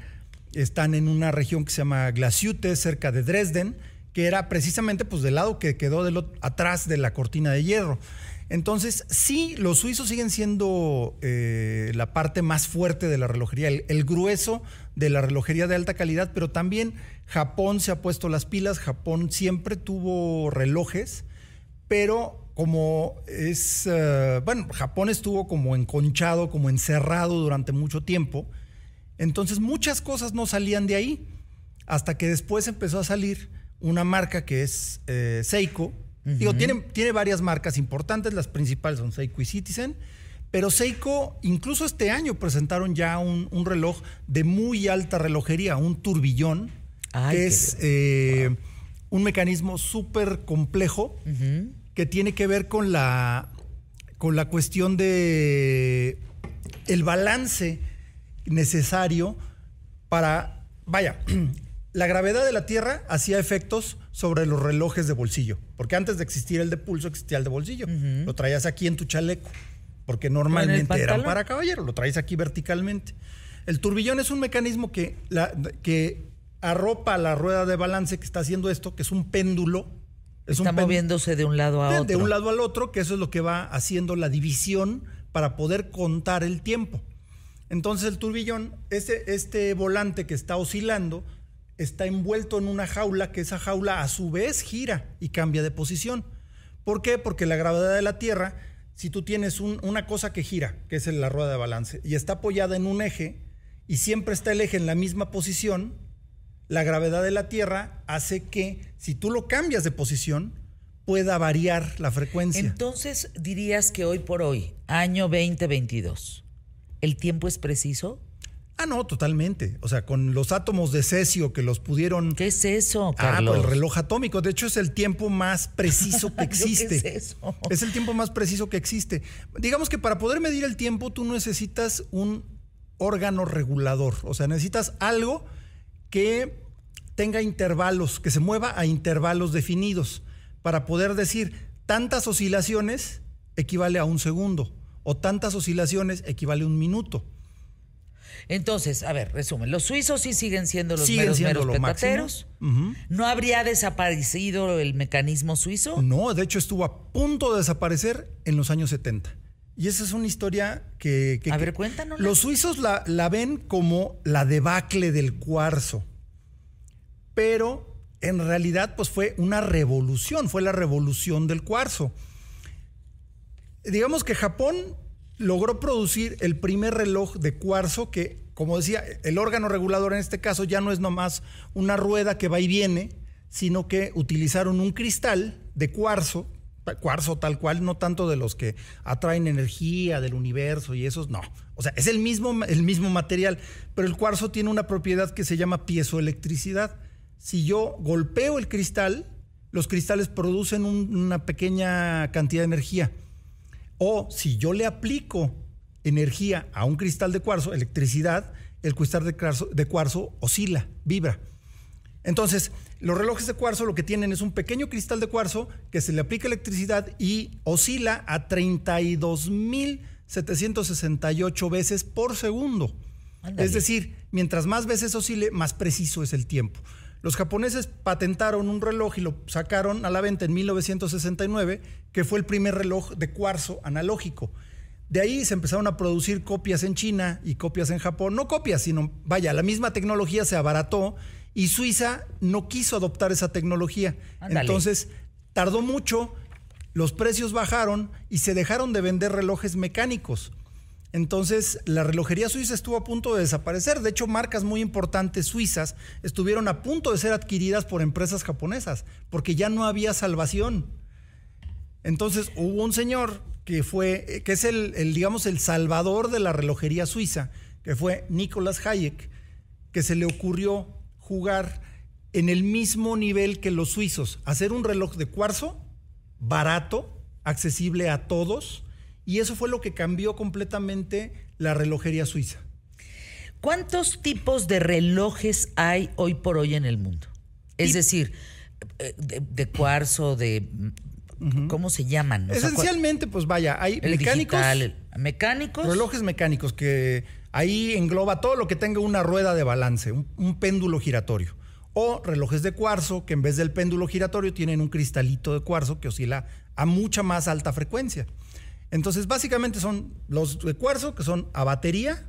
Están en una región que se llama Glasiute, cerca de Dresden, que era precisamente pues del lado que quedó atrás de la cortina de hierro. Entonces, sí, los suizos siguen siendo eh, la parte más fuerte de la relojería, el, grueso de la relojería de alta calidad, pero también Japón se ha puesto las pilas, Japón siempre tuvo relojes, pero como es, eh, bueno, Japón estuvo como enconchado, como encerrado durante mucho tiempo, entonces muchas cosas no salían de ahí, hasta que después empezó a salir una marca que es eh, Seiko. Digo, tiene, tiene varias marcas importantes, las principales son Seiko y Citizen, pero Seiko, incluso este año presentaron ya un, reloj de muy alta relojería, un turbillón, que es eh, un mecanismo súper complejo que tiene que ver con la, con la cuestión de el balance necesario para, vaya, (clears throat) la gravedad de la Tierra hacía efectos sobre los relojes de bolsillo, porque antes de existir el de pulso existía el de bolsillo. Lo traías aquí en tu chaleco, porque normalmente eran para caballero, lo traes aquí verticalmente. El turbillón es un mecanismo que, la, que arropa la rueda de balance que está haciendo esto, que es un péndulo Está moviéndose de un lado a de, otro. De un lado al otro, que eso es lo que va haciendo la división para poder contar el tiempo. Entonces el turbillón, este, este volante que está oscilando, está envuelto en una jaula que esa jaula a su vez gira y cambia de posición. ¿Por qué? Porque la gravedad de la Tierra, si tú tienes una cosa que gira, que es la rueda de balance, y está apoyada en un eje, y siempre está el eje en la misma posición, la gravedad de la Tierra hace que si tú lo cambias de posición, pueda variar la frecuencia. Entonces dirías que hoy por hoy, año 2022, ¿el tiempo es preciso? Ah, no, totalmente. O sea, con los átomos de cesio que los pudieron. ¿Qué es eso, Carlos? Ah, pues el reloj atómico. De hecho, es el tiempo más preciso (laughs) que existe. ¿Qué es eso? Es el tiempo más preciso que existe. Digamos que para poder medir el tiempo, tú necesitas un órgano regulador. O sea, necesitas algo que tenga intervalos, que se mueva a intervalos definidos, para poder decir tantas oscilaciones equivale a un segundo o tantas oscilaciones equivale a un minuto. Entonces, a ver, resumen, los suizos sí siguen siendo los meros, meros ¿No habría desaparecido el mecanismo suizo? No, de hecho estuvo a punto de desaparecer en los años 70. Y esa es una historia que... a ver, cuéntanos. Los suizos la, la ven como la debacle del cuarzo pero en realidad pues fue una revolución, fue la revolución del cuarzo. Digamos que Japón logró producir el primer reloj de cuarzo que, como decía, el órgano regulador en este caso ya no es nomás una rueda que va y viene, sino que utilizaron un cristal de cuarzo, cuarzo tal cual, no tanto de los que atraen energía del universo y esos, no. O sea, es el mismo, el mismo material, pero el cuarzo tiene una propiedad que se llama piezoelectricidad. Si yo golpeo el cristal, los cristales producen una pequeña cantidad de energía. O si yo le aplico energía a un cristal de cuarzo, electricidad, el cristal de cuarzo, de cuarzo oscila, vibra. Entonces, los relojes de cuarzo lo que tienen es un pequeño cristal de cuarzo que se le aplica electricidad y oscila a 32.768 veces por segundo. Es decir, mientras más veces oscile, más preciso es el tiempo. Los japoneses patentaron un reloj y lo sacaron a la venta en 1969, que fue el primer reloj de cuarzo analógico. De ahí se empezaron a producir copias en China y copias en Japón. No copias, sino, vaya, la misma tecnología se abarató y Suiza no quiso adoptar esa tecnología. Entonces, tardó mucho, los precios bajaron y se dejaron de vender relojes mecánicos. Entonces, la relojería suiza estuvo a punto de desaparecer. De hecho, marcas muy importantes suizas estuvieron a punto de ser adquiridas por empresas japonesas, porque ya no había salvación. Entonces, hubo un señor que fue, que es el, el digamos, el salvador de la relojería suiza, que fue Nicolas Hayek, que se le ocurrió jugar en el mismo nivel que los suizos, hacer un reloj de cuarzo barato, accesible a todos, y eso fue lo que cambió completamente la relojería suiza. ¿Cuántos tipos de relojes hay hoy por hoy en el mundo? Es decir, eh, de, cuarzo, de... ¿Cómo se llaman? Esencialmente, pues vaya, hay mecánicos. mecánicos. Relojes mecánicos que ahí engloba todo lo que tenga una rueda de balance, un péndulo giratorio. O relojes de cuarzo que en vez del péndulo giratorio tienen un cristalito de cuarzo que oscila a mucha más alta frecuencia. Entonces, básicamente son los de cuarzo, que son a batería,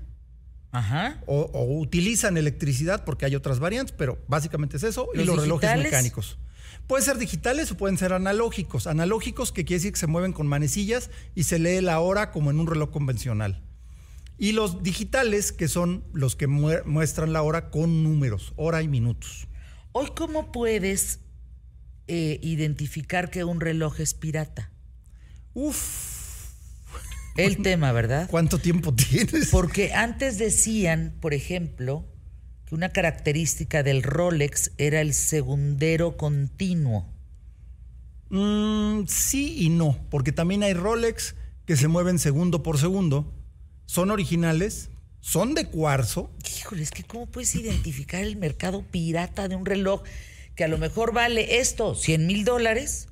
O, utilizan electricidad, porque hay otras variantes, pero básicamente es eso, y los relojes mecánicos. Pueden ser digitales o pueden ser analógicos. Analógicos, que quiere decir que se mueven con manecillas y se lee la hora como en un reloj convencional. Y los digitales, que son los que muestran la hora con números, hora y minutos. Hoy, ¿cómo puedes eh, identificar que un reloj es pirata? Uf, el tema, ¿verdad? ¿Cuánto tiempo tienes? Porque antes decían, por ejemplo, que una característica del Rolex era el segundero continuo. Mm, sí y no, porque también hay Rolex que se mueven segundo por segundo, son originales, son de cuarzo. Híjole, es que ¿cómo puedes identificar el mercado pirata de un reloj que a lo mejor vale esto, 100 mil dólares?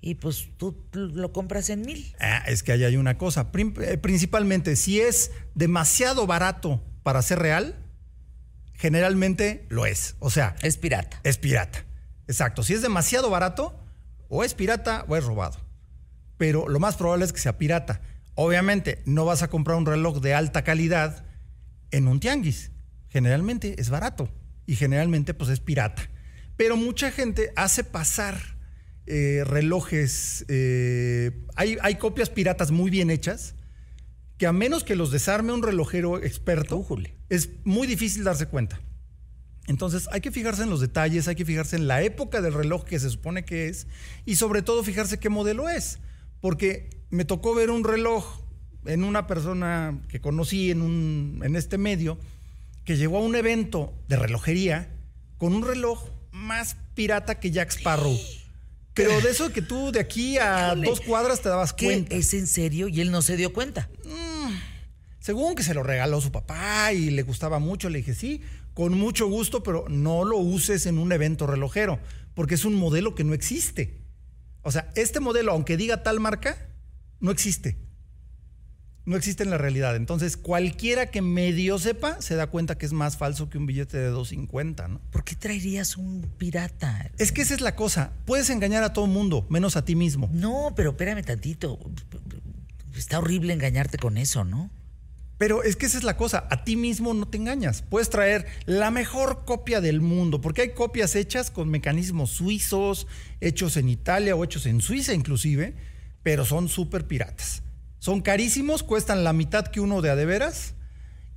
Y pues tú lo compras en mil. Ah, es que ahí hay una cosa. Eh, principalmente, si es demasiado barato para ser real, generalmente lo es. O sea, es pirata. Es pirata. Exacto. Si es demasiado barato, o es pirata o es robado. Pero lo más probable es que sea pirata. Obviamente, no vas a comprar un reloj de alta calidad en un tianguis. Generalmente es barato y generalmente pues es pirata. Pero mucha gente hace pasar eh, relojes, eh, hay, hay, copias piratas muy bien hechas, que a menos que los desarme un relojero experto, es muy difícil darse cuenta. Entonces hay que fijarse en los detalles, hay que fijarse en la época del reloj que se supone que es y sobre todo fijarse qué modelo es. Porque me tocó ver un reloj en una persona que conocí en, un, en este medio que llegó a un evento de relojería con un reloj más pirata que Jack Sparrow. (gasps) (laughs) Pero de eso que tú de aquí a dos cuadras te dabas cuenta. ¿Es en serio? ¿Y él no se dio cuenta? Mm, según que se lo regaló su papá y le gustaba mucho, le dije, sí, con mucho gusto, pero no lo uses en un evento relojero, porque es un modelo que no existe. O sea, este modelo, aunque diga tal marca, no existe no existe en la realidad. Entonces, cualquiera que medio sepa se da cuenta que es más falso que un billete de 2.50, ¿no? ¿Por qué traerías un pirata? Es que esa es la cosa. Puedes engañar a todo mundo, menos a ti mismo. No, pero espérame tantito. Está horrible engañarte con eso, ¿no? Pero es que esa es la cosa, a ti mismo no te engañas. Puedes traer la mejor copia del mundo, porque hay copias hechas con mecanismos suizos, hechos en Italia o hechos en Suiza inclusive, pero son súper piratas. Son carísimos, cuestan la mitad que uno de a de veras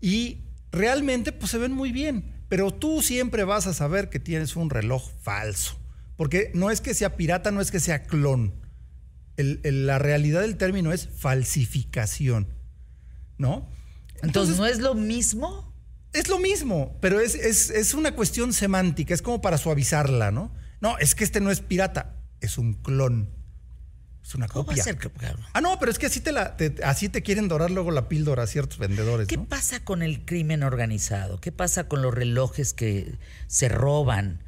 y realmente pues se ven muy bien, pero tú siempre vas a saber que tienes un reloj falso, porque no es que sea pirata, no es que sea clon. la realidad del término es falsificación, ¿no? Entonces, ¿no es lo mismo? Es lo mismo, pero es, es, una cuestión semántica, es como para suavizarla, ¿no? No, es que este no es pirata, es un clon. Es una ¿Cómo copia. A? Ah, no, pero es que así te, la, así te quieren dorar luego la píldora a ciertos vendedores. ¿Qué pasa con el crimen organizado? ¿Qué pasa con los relojes que se roban?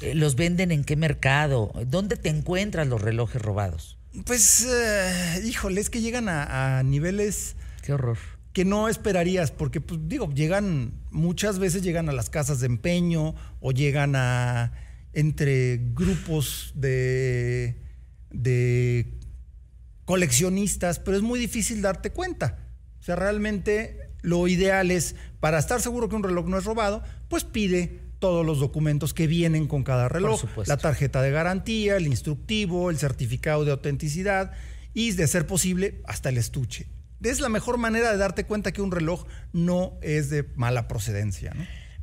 Eh, ¿Los venden en qué mercado? ¿Dónde te encuentras los relojes robados? Pues, eh, híjole, es que llegan a niveles. Qué horror que no esperarías, porque pues, digo, llegan, muchas veces llegan a las casas de empeño o llegan a entre grupos de, de coleccionistas, pero es muy difícil darte cuenta. O sea, realmente lo ideal es, para estar seguro que un reloj no es robado, pues pide todos los documentos que vienen con cada reloj, la tarjeta de garantía, el instructivo, el certificado de autenticidad y, de ser posible, hasta el estuche. Es la mejor manera de darte cuenta que un reloj no es de mala procedencia.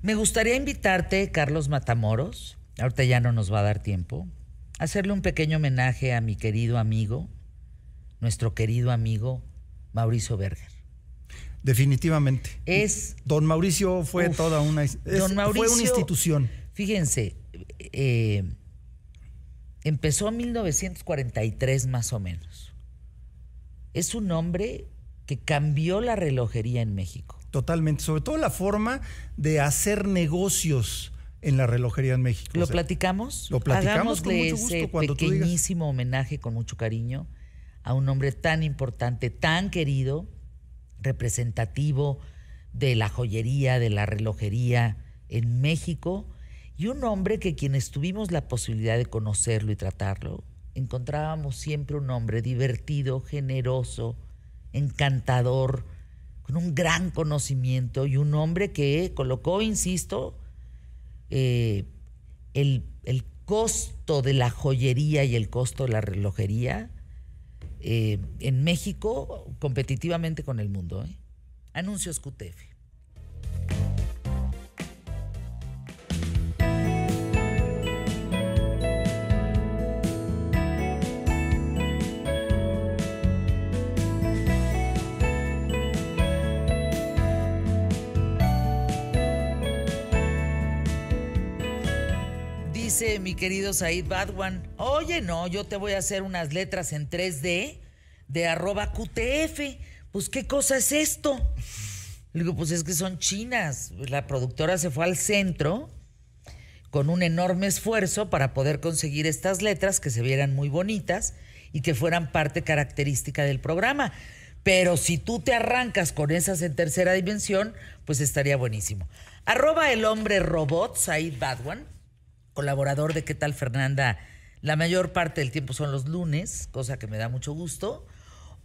Me gustaría invitarte, Carlos Matamoros, ahorita ya no nos va a dar tiempo, hacerle un pequeño homenaje a mi querido amigo, nuestro querido amigo Mauricio Berger. Definitivamente. Es. Don Mauricio fue toda una. don Mauricio, fue una institución. Fíjense, eh, empezó en 1943 más o menos. Es un hombre que cambió la relojería en México. Totalmente, sobre todo la forma de hacer negocios en la relojería en México. ¿Lo platicamos? Lo platicamos con mucho ese pequeñísimo homenaje con mucho cariño a un hombre tan importante, tan querido, representativo de la joyería, de la relojería en México, y un hombre que quienes tuvimos la posibilidad de conocerlo y tratarlo, encontrábamos siempre un hombre divertido, generoso, encantador, con un gran conocimiento y un hombre que colocó, insisto, eh, el, costo de la joyería y el costo de la relojería eh, en México competitivamente con el mundo. ¿eh? Anuncios QTF. Mi querido Said Badwan, oye, no, yo te voy a hacer unas letras en 3D de arroba QTF. Pues, ¿qué cosa es esto? Le digo, pues es que son chinas. La productora se fue al centro con un enorme esfuerzo para poder conseguir estas letras que se vieran muy bonitas y que fueran parte característica del programa. Pero si tú te arrancas con esas en tercera dimensión, pues estaría buenísimo. Arroba el hombre robot, Said Badwan colaborador de ¿Qué tal Fernanda? La mayor parte del tiempo son los lunes, cosa que me da mucho gusto.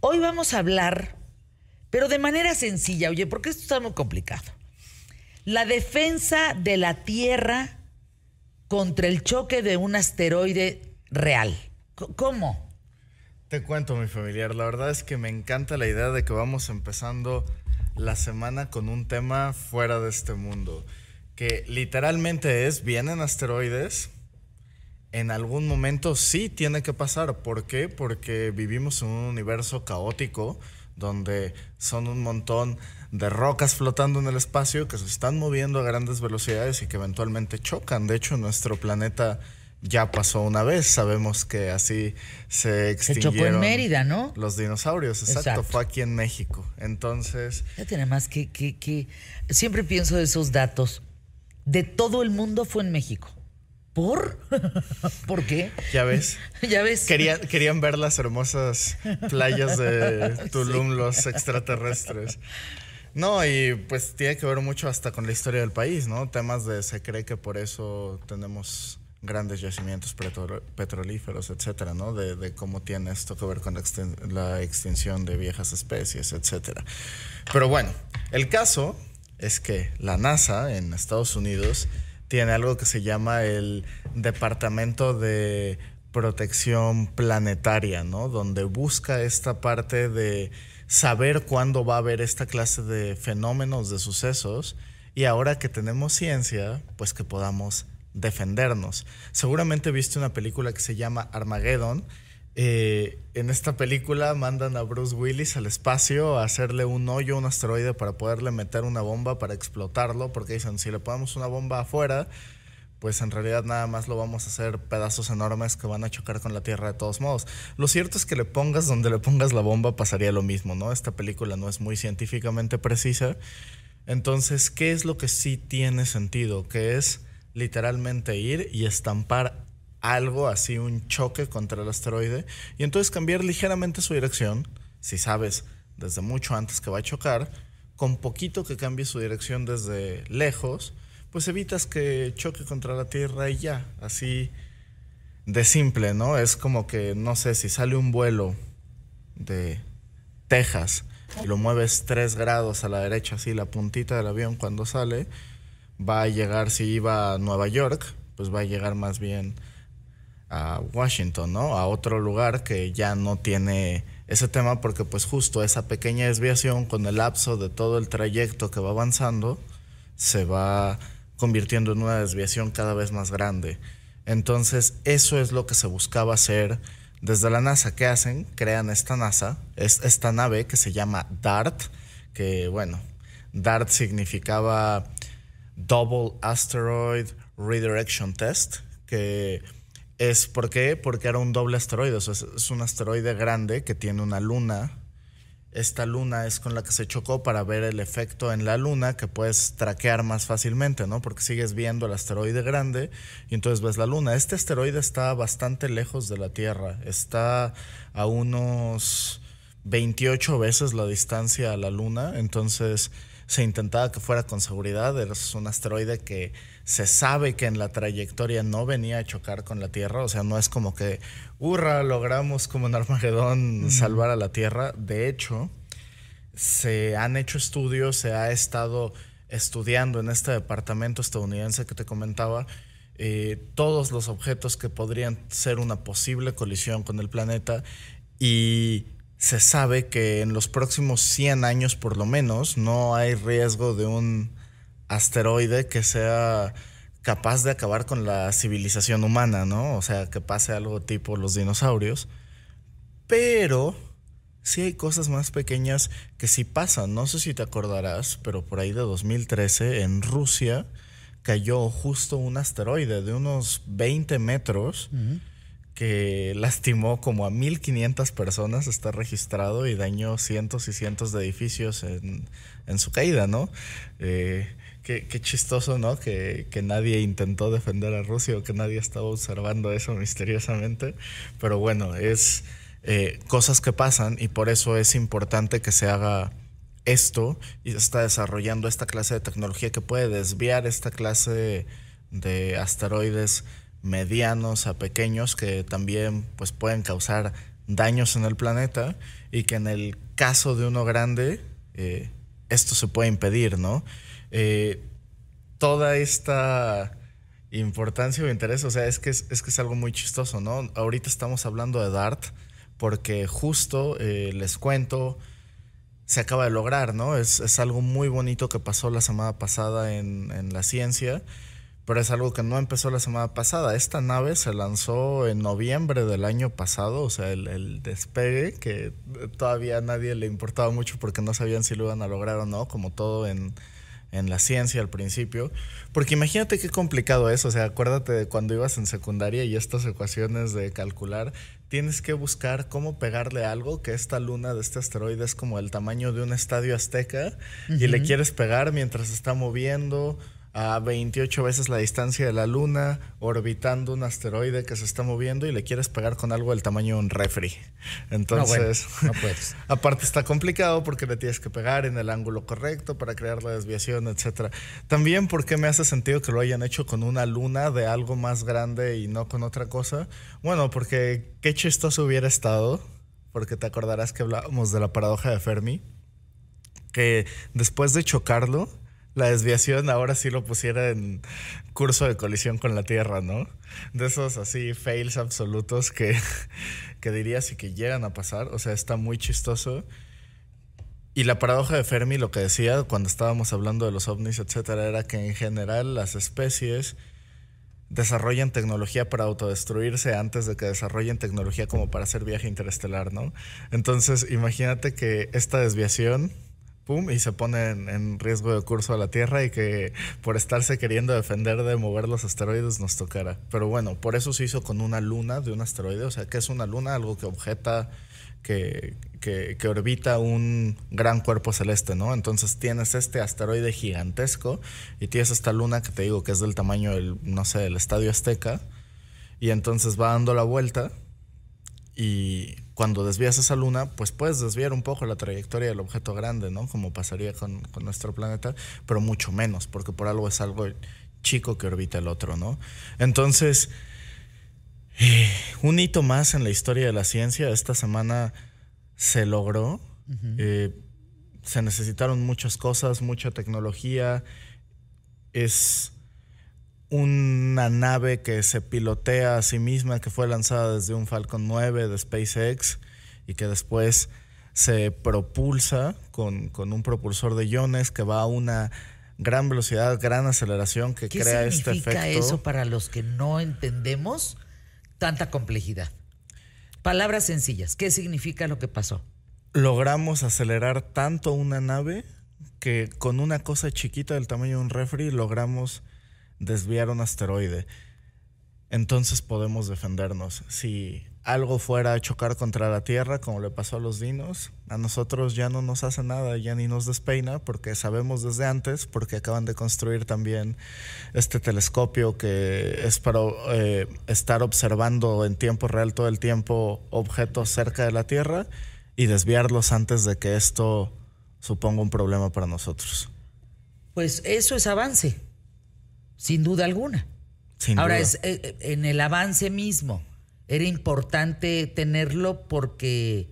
Hoy vamos a hablar, pero de manera sencilla, oye, porque esto está muy complicado. La defensa de la Tierra contra el choque de un asteroide real. ¿Cómo? Te cuento, mi familiar. La verdad es que me encanta la idea de que vamos empezando la semana con un tema fuera de este mundo que literalmente es, vienen asteroides, en algún momento sí tiene que pasar. ¿Por qué? Porque vivimos en un universo caótico donde son un montón de rocas flotando en el espacio que se están moviendo a grandes velocidades y que eventualmente chocan. De hecho, nuestro planeta ya pasó una vez. Sabemos que así se extinguieron. Se chocó en Mérida, ¿no? Los dinosaurios, exacto. Fue aquí en México. Entonces. Ya tiene más que, que, que. Siempre pienso de esos datos de todo el mundo fue en México. ¿Por? (laughs) ¿Por qué? Ya ves. (laughs) ya ves. querían ver las hermosas playas de (laughs) Tulum, los extraterrestres. No, y pues tiene que ver mucho hasta con la historia del país, ¿no? Temas de se cree que por eso tenemos grandes yacimientos petro- petrolíferos, etcétera, ¿no? De, de cómo tiene esto que ver con la extinción de viejas especies, etcétera. Pero bueno, el caso es que la NASA en Estados Unidos tiene algo que se llama el Departamento de Protección Planetaria, ¿no? Donde busca esta parte de saber cuándo va a haber esta clase de fenómenos, de sucesos, y ahora que tenemos ciencia, pues que podamos defendernos. Seguramente viste una película que se llama Armageddon. Eh, en esta película mandan a Bruce Willis al espacio a hacerle un hoyo, un asteroide para poderle meter una bomba para explotarlo, porque dicen, si le ponemos una bomba afuera, pues en realidad nada más lo vamos a hacer pedazos enormes que van a chocar con la Tierra de todos modos. Lo cierto es que le pongas donde le pongas la bomba pasaría lo mismo, ¿no? Esta película no es muy científicamente precisa. Entonces, ¿qué es lo que sí tiene sentido? Que es literalmente ir y estampar algo así, un choque contra el asteroide, y entonces cambiar ligeramente su dirección, si sabes desde mucho antes que va a chocar, con poquito que cambie su dirección desde lejos, pues evitas que choque contra la Tierra y ya, así de simple, ¿no? Es como que, no sé, si sale un vuelo de Texas y lo mueves 3 grados a la derecha, así la puntita del avión cuando sale, va a llegar, si iba a Nueva York, pues va a llegar más bien a Washington, ¿no? A otro lugar que ya no tiene ese tema porque pues justo esa pequeña desviación con el lapso de todo el trayecto que va avanzando se va convirtiendo en una desviación cada vez más grande. Entonces, eso es lo que se buscaba hacer desde la NASA. ¿Qué hacen? Crean esta NASA, es, esta nave que se llama DART, que bueno, DART significaba Double Asteroid Redirection Test, que es ¿por qué? Porque era un doble asteroide, es un asteroide grande que tiene una luna. Esta luna es con la que se chocó para ver el efecto en la luna que puedes traquear más fácilmente, ¿no? Porque sigues viendo el asteroide grande y entonces ves la luna. Este asteroide está bastante lejos de la Tierra, está a unos 28 veces la distancia a la luna, entonces se intentaba que fuera con seguridad. Es un asteroide que se sabe que en la trayectoria no venía a chocar con la Tierra. O sea, no es como que, hurra, logramos como en Armagedón salvar a la Tierra. De hecho, se han hecho estudios, se ha estado estudiando en este departamento estadounidense que te comentaba. eh, todos los objetos que podrían ser una posible colisión con el planeta y se sabe que en los próximos 100 años por lo menos no hay riesgo de un asteroide que sea capaz de acabar con la civilización humana, ¿no? O sea, que pase algo tipo los dinosaurios. Pero sí hay cosas más pequeñas que sí pasan. No sé si te acordarás, pero por ahí de 2013 en Rusia cayó justo un asteroide de unos 20 metros que lastimó como a 1500 personas, está registrado y dañó cientos y cientos de edificios en, en su caída, ¿no? Eh, qué, qué, chistoso, ¿no? Que, que, nadie intentó defender a Rusia o que nadie estaba observando eso misteriosamente. Pero bueno, es eh, cosas que pasan y por eso es importante que se haga esto y se está desarrollando esta clase de tecnología que puede desviar esta clase de, de asteroides medianos a pequeños que también pues pueden causar daños en el planeta y que en el caso de uno grande eh, esto se puede impedir, ¿no? Eh, toda esta importancia o interés, o sea, es que es, es, que es algo muy chistoso, ¿no? Ahorita estamos hablando de DART porque justo eh, les cuento, se acaba de lograr, ¿no? Es, es, algo muy bonito que pasó la semana pasada en, en la ciencia pero es algo que no empezó la semana pasada. Esta nave se lanzó en noviembre del año pasado, o sea, el, el, despegue, que todavía a nadie le importaba mucho porque no sabían si lo iban a lograr o no, como todo en, en la ciencia al principio. Porque imagínate qué complicado es, o sea, acuérdate de cuando ibas en secundaria y estas ecuaciones de calcular, tienes que buscar cómo pegarle algo que esta luna de este asteroide es como el tamaño de un estadio azteca uh -huh. y le quieres pegar mientras está moviendo a 28 veces la distancia de la Luna, orbitando un asteroide que se está moviendo y le quieres pegar con algo del tamaño de un refri. Entonces, no puedes. (laughs) aparte está complicado porque le tienes que pegar en el ángulo correcto para crear la desviación, etcétera. También porque me hace sentido que lo hayan hecho con una luna de algo más grande y no con otra cosa. Bueno, porque qué chistoso hubiera estado, porque te acordarás que hablábamos de la paradoja de Fermi, que después de chocarlo, la desviación ahora sí lo pusiera en curso de colisión con la Tierra, ¿no? De esos así fails absolutos que, (laughs) que dirías y que llegan a pasar. O sea, está muy chistoso. Y la paradoja de Fermi, lo que decía cuando estábamos hablando de los ovnis, etcétera, era que en general las especies desarrollan tecnología para autodestruirse antes de que desarrollen tecnología como para hacer viaje interestelar, ¿no? Entonces, imagínate que esta desviación pum, y se pone en, riesgo de curso a la Tierra y que por estarse queriendo defender de mover los asteroides nos tocara. Pero bueno, por eso se hizo con una luna de un asteroide, o sea, que es una luna, algo que objeta, que, que, que orbita un gran cuerpo celeste, ¿no? Entonces tienes este asteroide gigantesco y tienes esta luna que te digo que es del tamaño del, no sé, del Estadio Azteca, y entonces va dando la vuelta y cuando desvías esa luna, pues puedes desviar un poco la trayectoria del objeto grande, ¿no? Como pasaría con, nuestro planeta, pero mucho menos, porque por algo es algo chico que orbita el otro, ¿no? Entonces, eh, un hito más en la historia de la ciencia, esta semana se logró. Eh, se necesitaron muchas cosas, mucha tecnología. Es una nave que se pilotea a sí misma, que fue lanzada desde un Falcon 9 de SpaceX y que después se propulsa con, un propulsor de iones que va a una gran velocidad, gran aceleración que crea este efecto. ¿Qué significa eso para los que no entendemos tanta complejidad? Palabras sencillas, ¿qué significa lo que pasó? Logramos acelerar tanto una nave que con una cosa chiquita del tamaño de un refri logramos desviar un asteroide. Entonces podemos defendernos. Si algo fuera a chocar contra la Tierra, como le pasó a los dinos, a nosotros ya no nos hace nada, ya ni nos despeina, porque sabemos desde antes, porque acaban de construir también este telescopio que es para eh, estar observando en tiempo real todo el tiempo objetos cerca de la Tierra y desviarlos antes de que esto suponga un problema para nosotros. Pues eso es avance sin duda alguna. Ahora, Es, eh, eh, en el avance mismo, era importante tenerlo porque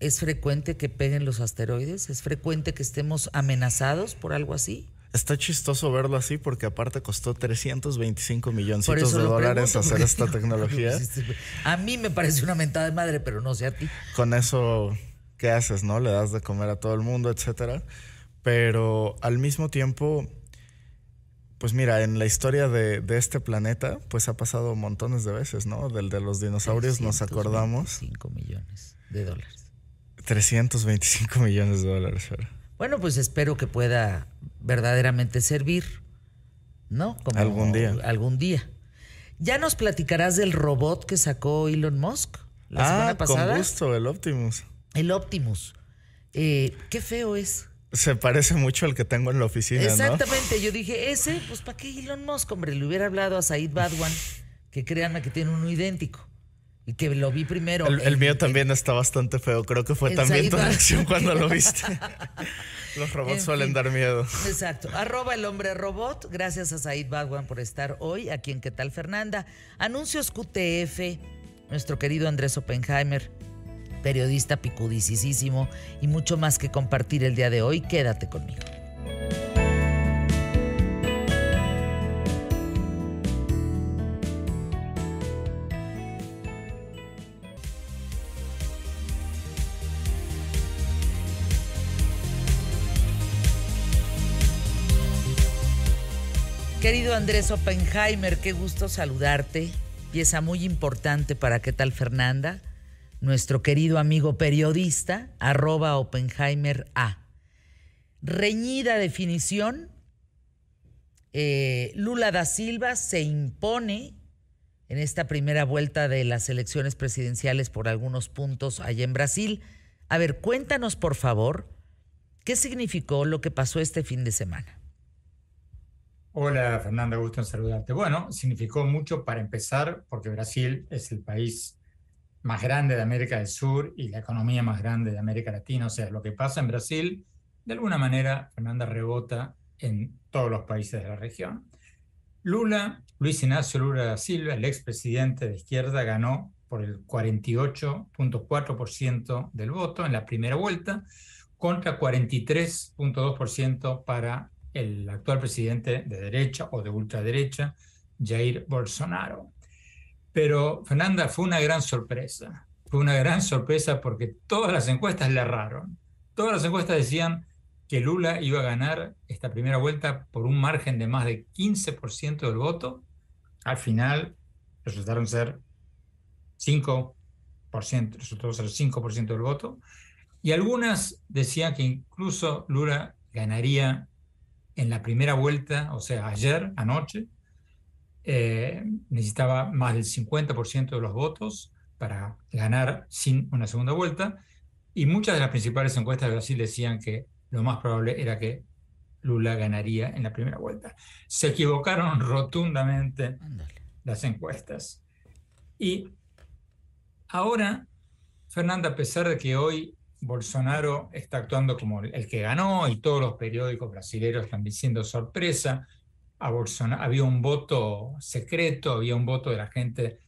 es frecuente que peguen los asteroides, es frecuente que estemos amenazados por algo así. Está chistoso verlo así porque aparte costó 325 millones de dólares hacer esta (laughs) tecnología. A mí me parece una mentada de madre, pero no sé a ti. Con eso, ¿qué haces, no? Le das de comer a todo el mundo, etcétera. Pero al mismo tiempo, pues mira, en la historia de, este planeta, pues ha pasado montones de veces, ¿no? Del de los dinosaurios nos acordamos. 5 millones de dólares. 325 millones de dólares. Bueno, pues espero que pueda verdaderamente servir, ¿no? Como algún día. Algún día. ¿Ya nos platicarás del robot que sacó Elon Musk la ah, semana pasada? Con gusto, el Optimus. El Optimus. Eh, qué feo es. Se parece mucho al que tengo en la oficina, Exactamente. Yo dije, ese, pues ¿para qué Elon Musk? Hombre, le hubiera hablado a Said Badwan, que créanme que tiene uno idéntico. Y que lo vi primero. El, mío también está bastante feo. Creo que fue también tu reacción cuando lo viste. (laughs) Los robots suelen dar miedo. Exacto. Arroba el hombre robot. Gracias a Said Badwan por estar hoy aquí en ¿Qué tal Fernanda? Anuncios QTF. Nuestro querido Andrés Oppenheimer periodista picudicísimo y mucho más que compartir el día de hoy. Quédate conmigo. Querido Andrés Oppenheimer, qué gusto saludarte. Pieza muy importante para qué tal Fernanda nuestro querido amigo periodista, arroba Oppenheimer A. Reñida definición, eh, Lula da Silva se impone en esta primera vuelta de las elecciones presidenciales por algunos puntos allá en Brasil. A ver, cuéntanos por favor, ¿qué significó lo que pasó este fin de semana? Hola Fernanda, gusto en saludarte. Bueno, significó mucho para empezar porque Brasil es el país más grande de América del Sur y la economía más grande de América Latina. O sea, lo que pasa en Brasil, de alguna manera, Fernanda rebota en todos los países de la región. Lula, Luis Ignacio Lula da Silva, el expresidente de izquierda, ganó por el 48.4% del voto en la primera vuelta contra 43.2% para el actual presidente de derecha o de ultraderecha, Jair Bolsonaro. Pero Fernanda fue una gran sorpresa. Fue una gran sorpresa porque todas las encuestas le erraron. Todas las encuestas decían que Lula iba a ganar esta primera vuelta por un margen de más de 15% del voto. Al final resultaron ser 5%, resultó ser 5% del voto. Y algunas decían que incluso Lula ganaría en la primera vuelta, o sea, ayer, anoche, eh, necesitaba más del 50% de los votos para ganar sin una segunda vuelta. Y muchas de las principales encuestas de Brasil decían que lo más probable era que Lula ganaría en la primera vuelta. Se equivocaron rotundamente las encuestas. Y ahora, Fernanda, a pesar de que hoy Bolsonaro está actuando como el que ganó y todos los periódicos brasileños están diciendo sorpresa. Había un voto secreto, había un voto de la gente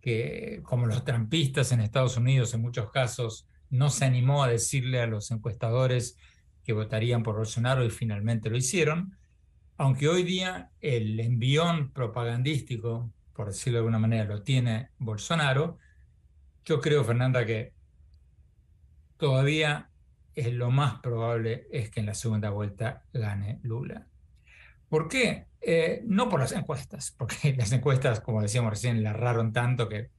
que, como los trampistas en Estados Unidos en muchos casos, no se animó a decirle a los encuestadores que votarían por Bolsonaro y finalmente lo hicieron. Aunque hoy día el envión propagandístico, por decirlo de alguna manera, lo tiene Bolsonaro, yo creo, Fernanda, que todavía lo más probable es que en la segunda vuelta gane Lula. ¿Por qué? Eh, no por las encuestas, (laughs) porque las encuestas, como decíamos recién, la erraron tanto que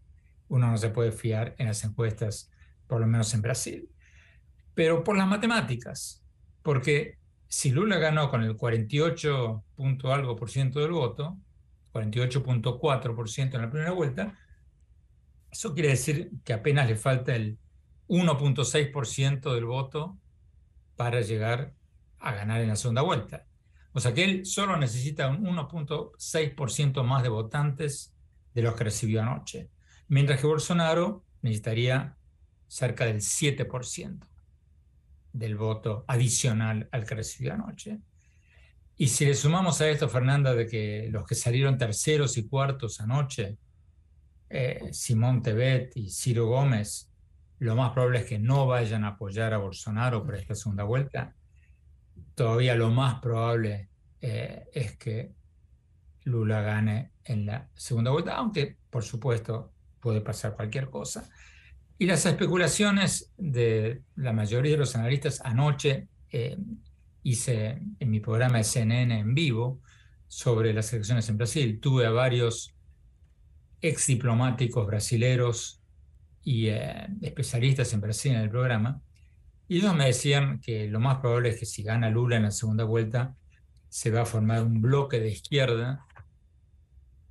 uno no se puede fiar en las encuestas, por lo menos en Brasil. Pero por las matemáticas, porque si Lula ganó con el 48 punto algo por ciento del voto, 48.4 por ciento en la primera vuelta, eso quiere decir que apenas le falta el 1.6% del voto para llegar a ganar en la segunda vuelta. O sea que él solo necesita un 1.6% más de votantes de los que recibió anoche, mientras que Bolsonaro necesitaría cerca del 7% del voto adicional al que recibió anoche. Y si le sumamos a esto, Fernanda, de que los que salieron terceros y cuartos anoche, eh, Simón Tebet y Ciro Gómez, lo más probable es que no vayan a apoyar a Bolsonaro para esta segunda vuelta. Todavía lo más probable eh, es que Lula gane en la segunda vuelta, aunque por supuesto puede pasar cualquier cosa. Y las especulaciones de la mayoría de los analistas anoche eh, hice en mi programa de CNN en vivo sobre las elecciones en Brasil. Tuve a varios ex diplomáticos brasileros y eh, especialistas en Brasil en el programa, y ellos me decían que lo más probable es que si gana Lula en la segunda vuelta, se va a formar un bloque de izquierda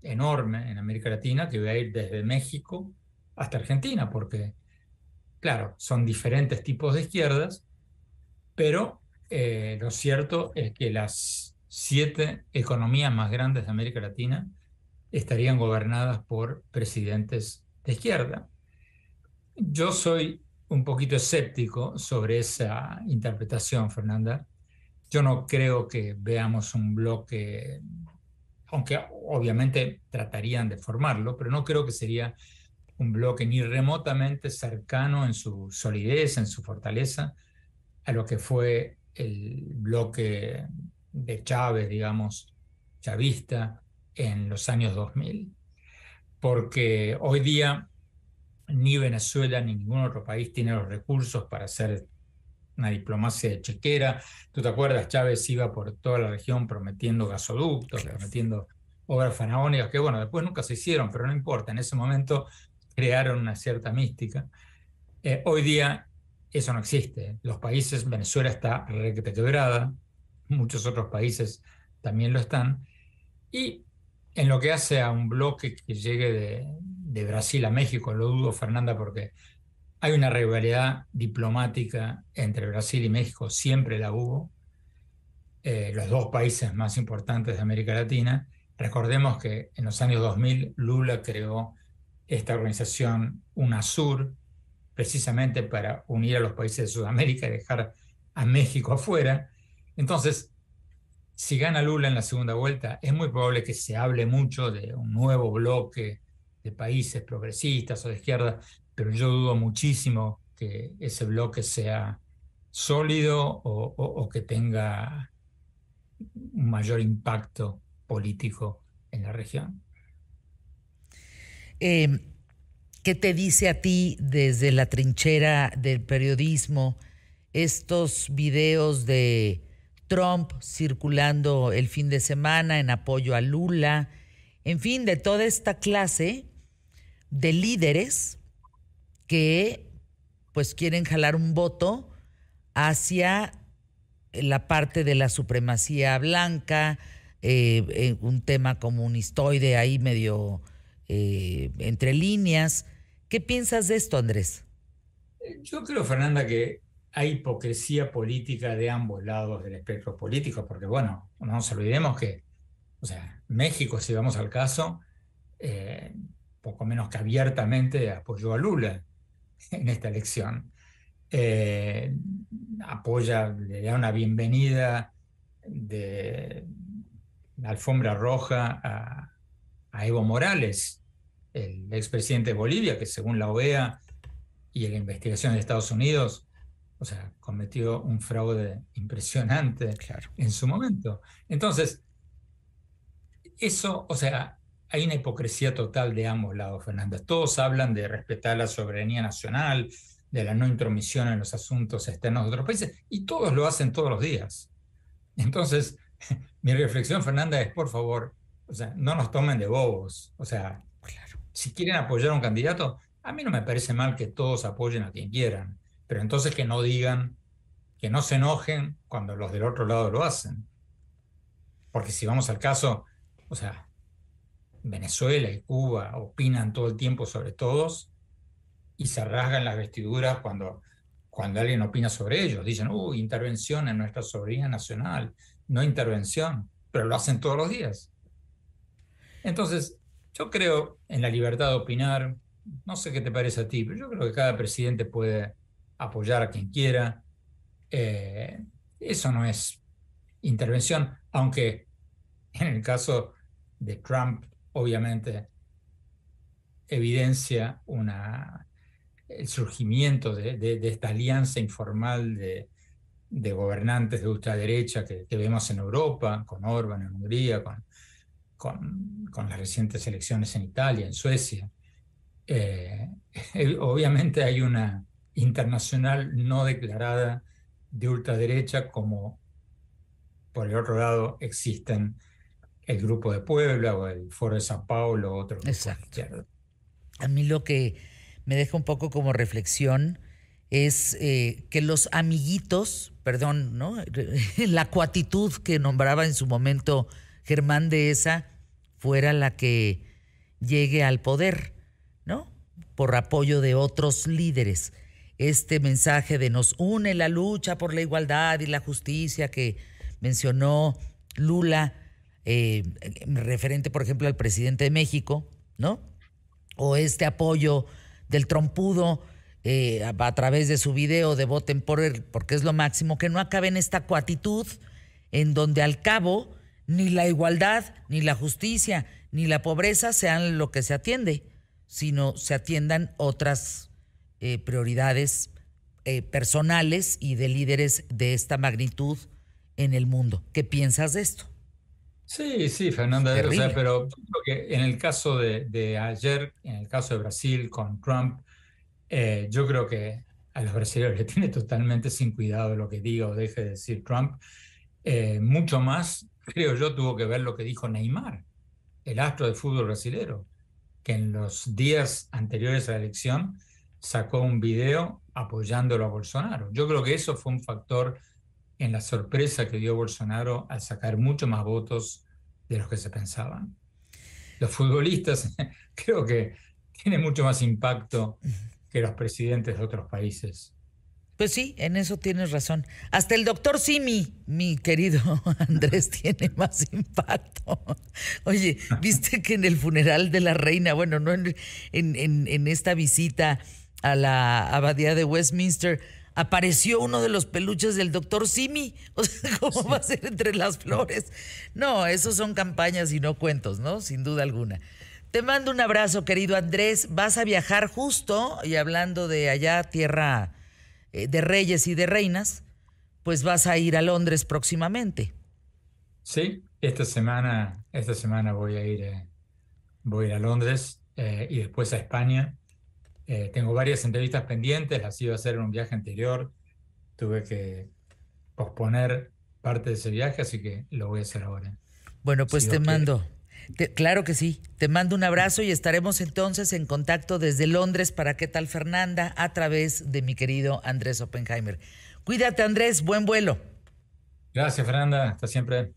enorme en América Latina que va a ir desde México hasta Argentina, porque, claro, son diferentes tipos de izquierdas, pero eh, lo cierto es que las siete economías más grandes de América Latina estarían gobernadas por presidentes de izquierda. Yo soy un poquito escéptico sobre esa interpretación, Fernanda. Yo no creo que veamos un bloque, aunque obviamente tratarían de formarlo, pero no creo que sería un bloque ni remotamente cercano en su solidez, en su fortaleza, a lo que fue el bloque de Chávez, digamos, chavista, en los años 2000. Porque hoy día ni Venezuela ni ningún otro país tiene los recursos para hacer una diplomacia de chequera. ¿Tú te acuerdas? Chávez iba por toda la región prometiendo gasoductos, prometiendo obras faraónicas, que bueno, después nunca se hicieron, pero no importa, en ese momento crearon una cierta mística. Eh, hoy día eso no existe. Los países, Venezuela está quebrada, muchos otros países también lo están. Y en lo que hace a un bloque que llegue de, de Brasil a México, lo dudo, Fernanda, porque hay una rivalidad diplomática entre Brasil y México, siempre la hubo. eh, los dos países más importantes de América Latina. Recordemos que en los años 2000 Lula creó esta organización UNASUR, precisamente para unir a los países de Sudamérica y dejar a México afuera. Entonces, si gana Lula en la segunda vuelta, es muy probable que se hable mucho de un nuevo bloque de países progresistas o de izquierda, pero yo dudo muchísimo que ese bloque sea sólido o, que tenga un mayor impacto político en la región. Em, ¿Qué te dice a ti desde la trinchera del periodismo estos videos de Trump circulando el fin de semana en apoyo a Lula? En fin, de toda esta clase de líderes que pues quieren jalar un voto hacia la parte de la supremacía blanca, eh, un tema comunistoide ahí medio eh, entre líneas. ¿Qué piensas de esto, Andrés? Yo creo, Fernanda, que hay hipocresía política de ambos lados del espectro político, porque bueno, no nos olvidemos que, o sea, México, si vamos al caso, eh, poco menos que abiertamente apoyó a Lula en esta elección. Eh, apoya, le da una bienvenida de la alfombra roja a, Evo Morales, el expresidente de Bolivia, que según la OEA y la investigación de Estados Unidos, o sea, cometió un fraude impresionante en su momento. Entonces, eso, o sea, hay una hipocresía total de ambos lados, Fernanda. Todos hablan de respetar la soberanía nacional, de la no intromisión en los asuntos externos de otros países, y todos lo hacen todos los días. Entonces, (laughs) mi reflexión, Fernanda, es por favor, o sea, no nos tomen de bobos. O sea, si quieren apoyar a un candidato, a mí no me parece mal que todos apoyen a quien quieran, pero entonces que no digan, que no se enojen cuando los del otro lado lo hacen. Porque si vamos al caso, o sea, Venezuela y Cuba opinan todo el tiempo sobre todos y se rasgan las vestiduras cuando, cuando alguien opina sobre ellos. Dicen, uy, intervención en nuestra soberanía nacional, no intervención, pero lo hacen todos los días. Entonces, yo creo en la libertad de opinar, no sé qué te parece a ti, pero yo creo que cada presidente puede apoyar a quien quiera. Eh, eso no es intervención, aunque en el caso de Trump obviamente evidencia una, el surgimiento de, esta alianza informal de, gobernantes de ultraderecha que, vemos en Europa, con Orban en Hungría, con, con, las recientes elecciones en Italia, en Suecia. Eh, (laughs) obviamente hay una internacional no declarada de ultraderecha como por el otro lado existen el Grupo de Puebla o el Foro de Sao Paulo, otro Exacto. A mí lo que me deja un poco como reflexión es eh, que los amiguitos, perdón, ¿no? (laughs) la cuatitud que nombraba en su momento Germán de esa fuera la que llegue al poder, ¿no? Por apoyo de otros líderes. Este mensaje de nos une la lucha por la igualdad y la justicia que mencionó Lula eh, referente, por ejemplo, al presidente de México, ¿no? O este apoyo del trompudo eh, a, través de su video de voten por él, porque es lo máximo, que no acabe en esta coatitud en donde al cabo ni la igualdad, ni la justicia, ni la pobreza sean lo que se atiende, sino se atiendan otras eh, prioridades personales y de líderes de esta magnitud en el mundo. ¿Qué piensas de esto? Sí, sí, Fernanda, pero creo que en el caso de, ayer, en el caso de Brasil con Trump, eh, yo creo que a los brasileños les tiene totalmente sin cuidado lo que diga o deje de decir Trump. Eh, mucho más, creo yo, tuvo que ver lo que dijo Neymar, el astro de fútbol brasilero, que en los días anteriores a la elección sacó un video apoyándolo a Bolsonaro. Yo creo que eso fue un factor en la sorpresa que dio Bolsonaro al sacar mucho más votos de los que se pensaban. Los futbolistas (laughs) creo que tienen mucho más impacto que los presidentes de otros países. Pues sí, en eso tienes razón. Hasta el doctor Simi, mi querido (laughs) Andrés, tiene más impacto. Oye, (laughs) viste que en el funeral de la reina, bueno, no en, en, en esta visita a la abadía de Westminster, apareció uno de los peluches del doctor Simi. (laughs) O sea, ¿cómo va a ser entre las flores? No, esos son campañas y no cuentos, ¿no? Sin duda alguna. Te mando un abrazo, querido Andrés. Vas a viajar justo, y hablando de allá, tierra eh, de reyes y de reinas, pues vas a ir a Londres próximamente. Sí, esta semana, esta semana voy a ir, eh, voy a, ir a Londres eh, y después a España. Tengo varias entrevistas pendientes, las iba a hacer en un viaje anterior. Tuve que posponer parte de ese viaje, así que lo voy a hacer ahora. Bueno, pues te mando claro que sí. Te mando un abrazo y estaremos entonces en contacto desde Londres para qué tal Fernanda a través de mi querido Andrés Oppenheimer. Cuídate Andrés, buen vuelo. Gracias Fernanda, hasta siempre.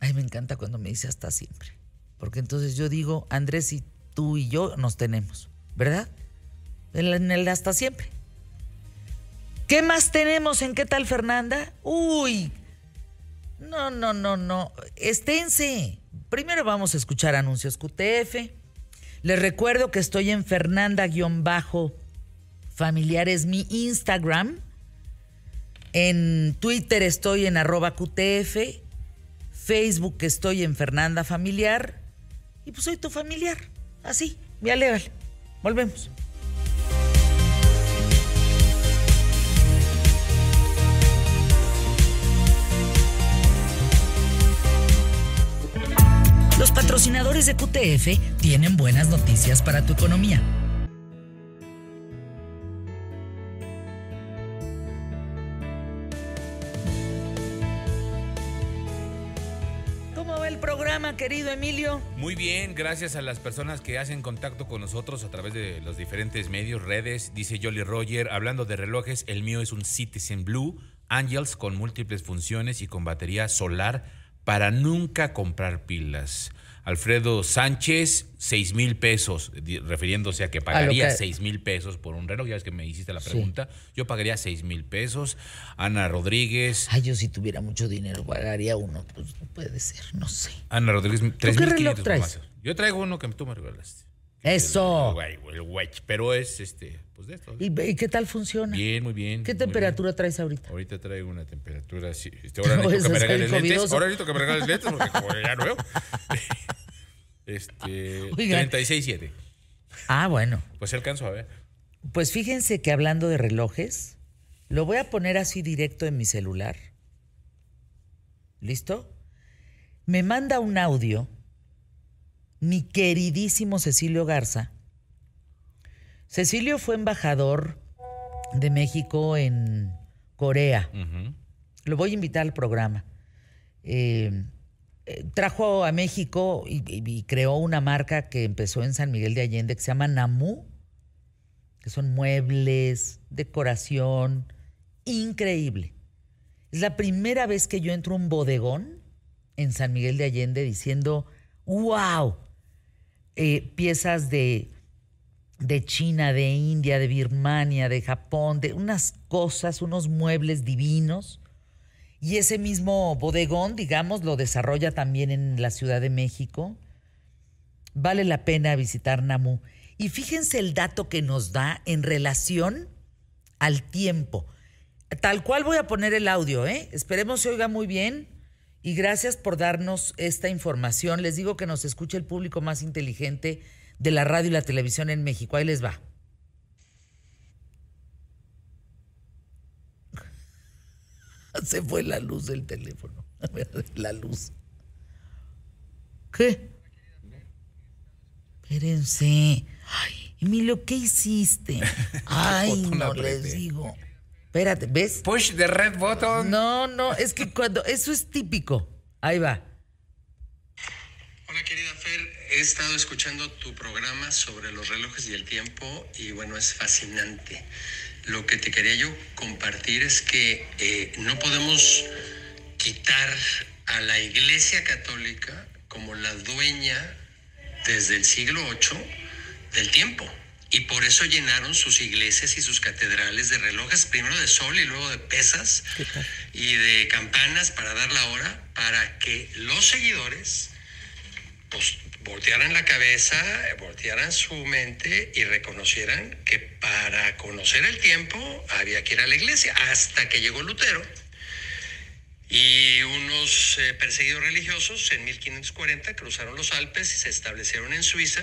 Ay, me encanta cuando me dice hasta siempre. Porque entonces yo digo, Andrés y tú y yo nos tenemos, ¿verdad? En el hasta siempre. ¿Qué más tenemos en qué tal Fernanda? Uy, no, no, no, no. Esténse. Primero vamos a escuchar anuncios QTF. Les recuerdo que estoy en Fernanda-familiar es mi Instagram. En Twitter estoy en arroba QTF. Facebook estoy en Fernanda Familiar. Y pues soy tu familiar. Así, me alegre. Volvemos. Los patrocinadores de QTF tienen buenas noticias para tu economía. ¿Cómo va el programa, querido Emilio? Muy bien, gracias a las personas que hacen contacto con nosotros a través de los diferentes medios, redes. Dice Jolly Roger, hablando de relojes, el mío es un Citizen Blue Angels con múltiples funciones y con batería solar para nunca comprar pilas. Alfredo Sánchez, seis mil pesos, refiriéndose a que pagaría seis mil pesos por un reloj. Ya es que me hiciste la pregunta. Yo pagaría seis mil pesos. Ana Rodríguez. Ay, yo si tuviera mucho dinero pagaría uno. Pues puede ser, no sé. Ana Rodríguez, tres mil quinientos. Yo traigo uno que tú me regalaste. Eso. El, wedge, pero es este, pues de esto. ¿Y, qué tal funciona? Bien, muy bien. ¿Qué temperatura traes ahorita? Ahorita traigo una temperatura así. Este, (laughs) ahora necesito que me regales lentes. Ahora necesito que me regales lentes porque como ya no veo. (laughs) Este, 36.7. Ah, bueno. Pues alcanzo a ver. Pues fíjense que hablando de relojes, lo voy a poner así directo en mi celular. ¿Listo? Me manda un audio mi queridísimo Cecilio Garza. Cecilio fue embajador de México en Corea. Lo voy a invitar al programa. Eh, eh, trajo a México y, creó una marca que empezó en San Miguel de Allende que se llama Namu, que son muebles, decoración, increíble. Es la primera vez que yo entro a un bodegón en San Miguel de Allende diciendo, wow, eh, piezas de, de China, de India, de Birmania, de Japón, de unas cosas, unos muebles divinos. Y ese mismo bodegón, digamos, lo desarrolla también en la Ciudad de México. Vale la pena visitar Namu. Y fíjense el dato que nos da en relación al tiempo. Tal cual voy a poner el audio, ¿eh? Esperemos se oiga muy bien. Y gracias por darnos esta información. Les digo que nos escucha el público más inteligente de la radio y la televisión en México. Ahí les va. (laughs) Se fue la luz del teléfono. (laughs) La luz. ¿Qué? Espérense. Ay, Emilio, ¿qué hiciste? (laughs) Ay, no les digo. Espérate, ¿ves? Push the red button. No, no, es que cuando. Eso es típico. Ahí va. Hola, querida Fer. He estado escuchando tu programa sobre los relojes y el tiempo y bueno, es fascinante. Lo que te quería yo compartir es que eh, no podemos quitar a la Iglesia Católica como la dueña desde el siglo VIII del tiempo. Y por eso llenaron sus iglesias y sus catedrales de relojes, primero de sol y luego de pesas y de campanas para dar la hora, para que los seguidores pues, voltearan la cabeza, voltearan su mente y reconocieran que para conocer el tiempo había que ir a la iglesia, hasta que llegó Lutero. Y unos eh, perseguidos religiosos en 1540 cruzaron los Alpes y se establecieron en Suiza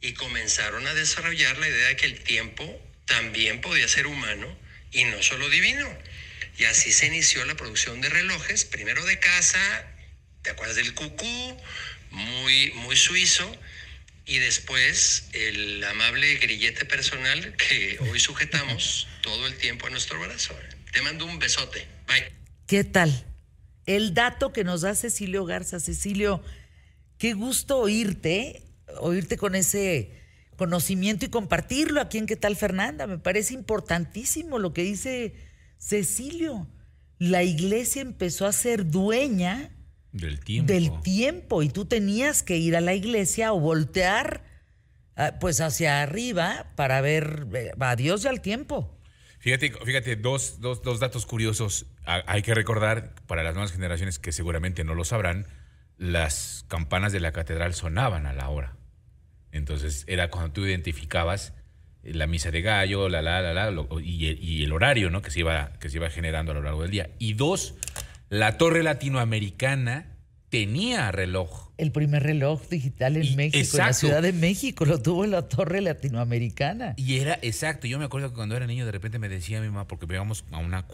y comenzaron a desarrollar la idea de que el tiempo también podía ser humano y no solo divino. Y así se inició la producción de relojes, primero de casa, ¿te acuerdas del cucú? Muy, muy suizo. Y después el amable grillete personal que hoy sujetamos (laughs) todo el tiempo a nuestro brazo. Te mando un besote. Bye. ¿Qué tal? El dato que nos da Cecilio Garza. Cecilio, qué gusto oírte oírte con ese conocimiento y compartirlo aquí en ¿Qué tal Fernanda? Me parece importantísimo lo que dice Cecilio. La iglesia empezó a ser dueña del tiempo. Del tiempo y tú tenías que ir a la iglesia o voltear ah, pues hacia arriba para ver eh, a Dios y al tiempo. Fíjate, fíjate dos, dos, dos datos curiosos. Hay que recordar para las nuevas generaciones que seguramente no lo sabrán, las campanas de la catedral sonaban a la hora. Entonces era cuando tú identificabas eh, la misa de gallo, la, la, la, la y, el horario ¿no? que, se iba, que se iba generando a lo largo del día. Y dos, la torre latinoamericana tenía reloj. El primer reloj digital en México, en la Ciudad de México, lo tuvo en la torre latinoamericana. Y era, exacto, yo me acuerdo que cuando era niño de repente me decía mi mamá, porque íbamos a una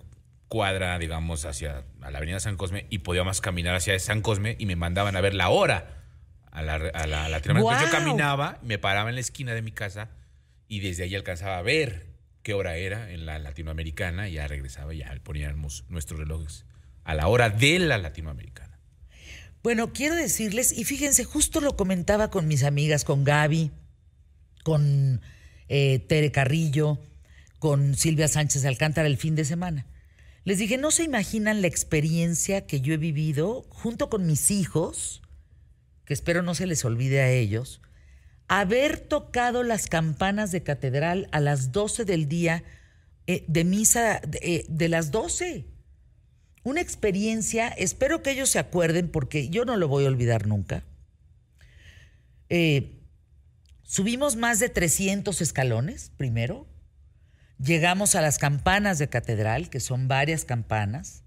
cuadra, digamos, hacia la avenida San Cosme y podíamos caminar hacia San Cosme y me mandaban a ver la hora a la, a la, Yo caminaba, me paraba en la esquina de mi casa y desde ahí alcanzaba a ver qué hora era en la latinoamericana y ya regresaba y ya poníamos nuestros relojes a la hora de la latinoamericana. Bueno, quiero decirles, y fíjense, justo lo comentaba con mis amigas, con Gaby, con eh, Tere Carrillo, con Silvia Sánchez Alcántara el fin de semana. Les dije, no se imaginan la experiencia que yo he vivido junto con mis hijos que espero no se les olvide a ellos, haber tocado las campanas de catedral a las 12 del día eh, de misa de, eh, las 12. Una experiencia, espero que ellos se acuerden porque yo no lo voy a olvidar nunca. Eh, subimos más de 300 escalones, primero. Llegamos a las campanas de catedral, que son varias campanas.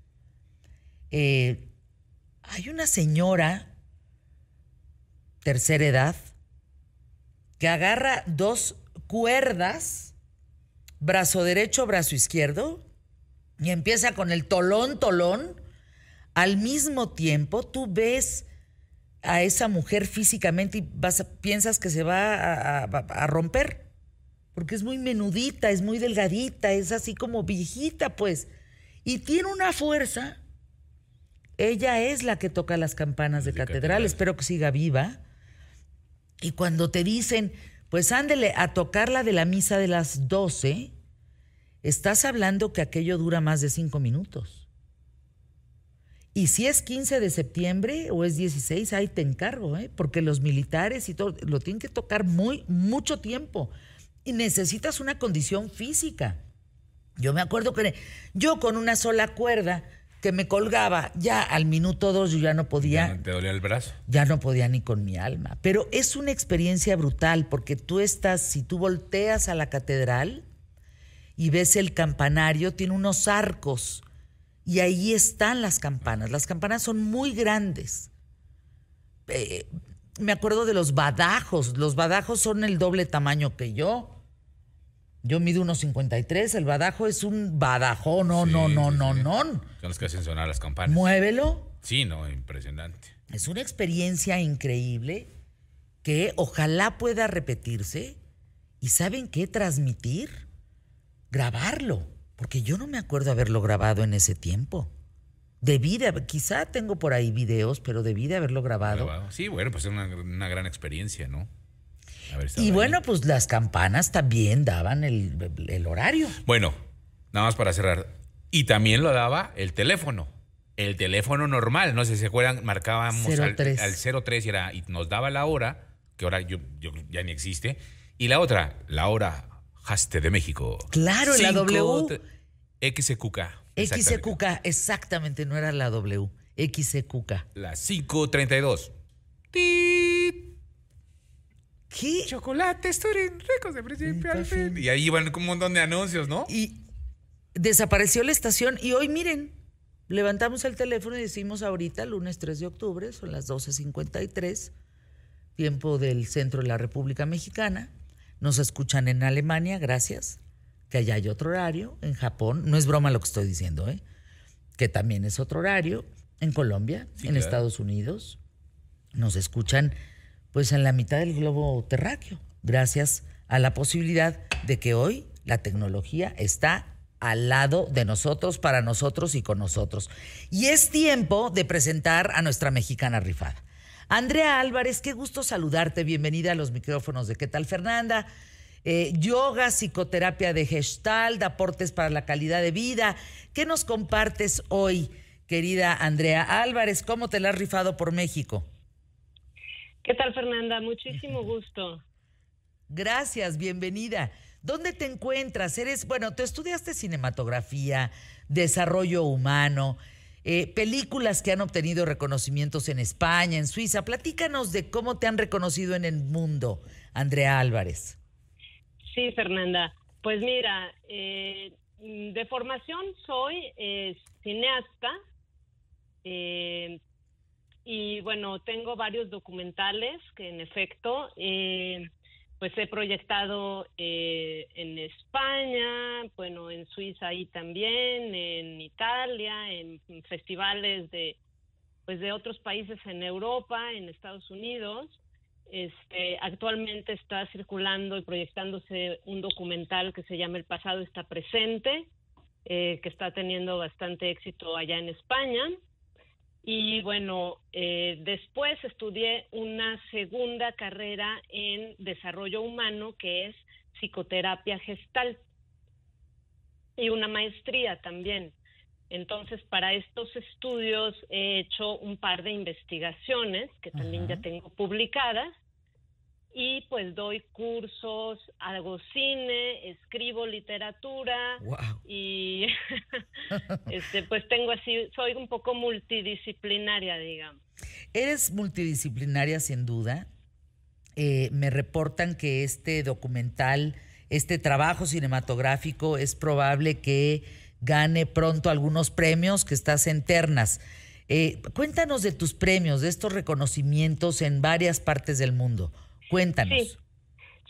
hay una señora tercera edad, que agarra dos cuerdas, brazo derecho, brazo izquierdo, y empieza con el tolón, tolón. Al mismo tiempo, tú ves a esa mujer físicamente y vas piensas que se va a, a, romper, porque es muy menudita, es muy delgadita, es así como viejita, pues, y tiene una fuerza. Ella es la que toca las campanas de, catedral. espero que siga viva y cuando te dicen, pues ándele a tocar la de la misa de las 12, estás hablando que aquello dura más de cinco minutos. Y si es 15 de septiembre o es 16, ahí te encargo, ¿eh? porque los militares y todo lo tienen que tocar muy, mucho tiempo. Y necesitas una condición física. Yo me acuerdo que yo con una sola cuerda que me colgaba, ya al minuto dos yo ya no podía. ¿Te dolía el brazo? Ya no podía ni con mi alma. Pero es una experiencia brutal porque tú estás, si tú volteas a la catedral y ves el campanario, tiene unos arcos y ahí están las campanas. Las campanas son muy grandes. Eh, me acuerdo de los badajos. Los badajos son el doble tamaño que yo. Yo mido unos 53, el badajo es un badajo, no, no, no, no, no. Son los que hacen sonar las campanas. Muévelo. Sí, no, impresionante. Es una experiencia increíble que ojalá pueda repetirse. ¿Y saben qué? Transmitir, grabarlo. Porque yo no me acuerdo haberlo grabado en ese tiempo. Debí de, quizá tengo por ahí videos, pero debí de haberlo grabado. Sí, bueno, pues es una, una gran experiencia, ¿no? Y bueno, pues las campanas también daban el, horario. Bueno, nada más para cerrar. Y también lo daba el teléfono. El teléfono normal, no sé si se acuerdan, marcábamos Al, 03 y, era, y nos daba la hora, que ahora yo, ya ni existe, Y la otra, la hora Haste de México. Claro, la W. XQK. exactamente. XQK, exactamente, no era la W. XQK. La 532. ¡Tit! ¿Qué? Chocolates, Turín, ricos de principio al fin. Y ahí van como un montón de anuncios, ¿no? Y desapareció la estación y hoy miren, levantamos el teléfono y decimos ahorita, lunes 3 de octubre, son las 12.53, tiempo del centro de la República Mexicana. Nos escuchan en Alemania, gracias, que allá hay otro horario, en Japón, no es broma lo que estoy diciendo, ¿eh? que también es otro horario, en Colombia, Sí, en claro. Estados Unidos, nos escuchan pues en la mitad del globo terráqueo, gracias a la posibilidad de que hoy la tecnología está al lado de nosotros, para nosotros y con nosotros. Y es tiempo de presentar a nuestra mexicana rifada. Andrea Álvarez, qué gusto saludarte, bienvenida a los micrófonos de ¿Qué tal Fernanda? Eh, yoga, psicoterapia de Gestalt, aportes para la calidad de vida. ¿Qué nos compartes hoy, querida Andrea Álvarez? ¿Cómo te la has rifado por México? ¿Qué tal, Fernanda? Muchísimo gusto. Gracias, bienvenida. ¿Dónde te encuentras? Eres, bueno, tú estudiaste cinematografía, desarrollo humano, eh, películas que han obtenido reconocimientos en España, en Suiza. Platícanos de cómo te han reconocido en el mundo, Andrea Álvarez. Sí, Fernanda. Pues mira, eh, de formación soy eh, cineasta eh, y bueno, tengo varios documentales que en efecto eh, pues he proyectado eh, en España, bueno, en Suiza ahí también, en Italia, en festivales de pues de otros países en Europa, en Estados Unidos. Este, actualmente está circulando y proyectándose un documental que se llama El pasado está presente, eh, que está teniendo bastante éxito allá en España. Y bueno, eh, después estudié una segunda carrera en desarrollo humano que es psicoterapia gestal y una maestría también. Entonces, para estos estudios he hecho un par de investigaciones que también Ajá. ya tengo publicadas y pues doy cursos, hago cine, escribo literatura Wow. y (laughs) este pues tengo así soy un poco multidisciplinaria, digamos. Eres multidisciplinaria sin duda. Eh, me reportan que este documental, este trabajo cinematográfico es probable que gane pronto algunos premios que estás en ternas. Eh, cuéntanos de tus premios, de estos reconocimientos en varias partes del mundo. Cuéntanos.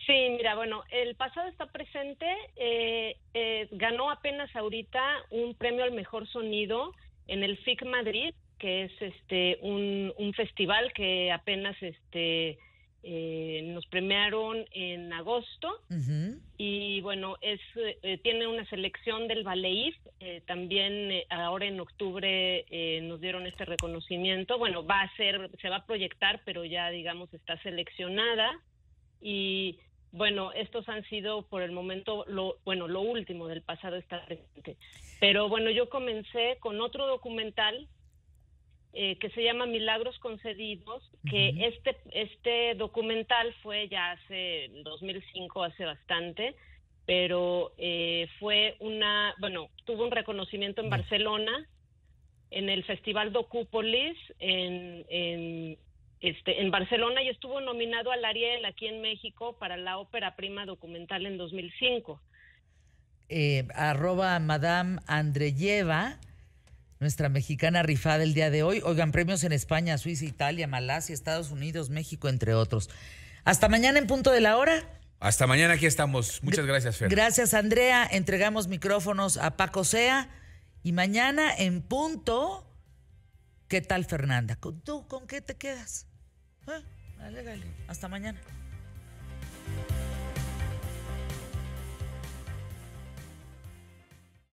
Sí. Mira, bueno, el pasado está presente, eh, eh, ganó apenas ahorita un premio al mejor sonido en el FIC Madrid, que es este un, un festival que apenas este eh, nos premiaron en agosto y bueno es eh, tiene una selección del Baleif eh, también eh, ahora en octubre eh, nos dieron este reconocimiento. Bueno va a ser se va a proyectar pero ya digamos está seleccionada y bueno estos han sido por el momento lo bueno lo último del pasado está presente pero bueno yo comencé con otro documental eh, que se llama Milagros Concedidos, que este, este documental fue ya hace en 2005, hace bastante, pero eh, fue una, bueno, tuvo un reconocimiento en. Barcelona, en el Festival Docúpolis, en, en, este, en Barcelona, y estuvo nominado al Ariel aquí en México para la ópera prima documental en 2005. eh, arroba Madame Andreyeva, nuestra mexicana rifada el día de hoy. Oigan, premios en España, Suiza, Italia, Malasia, Estados Unidos, México, entre otros. Hasta mañana en punto de la hora. Hasta mañana aquí estamos. Muchas gracias, Fer. Gracias, Andrea. Entregamos micrófonos a Paco Sea. Y mañana en punto, ¿qué tal, Fernanda? ¿Con- ¿Tú con qué te quedas? Dale, dale. Hasta mañana.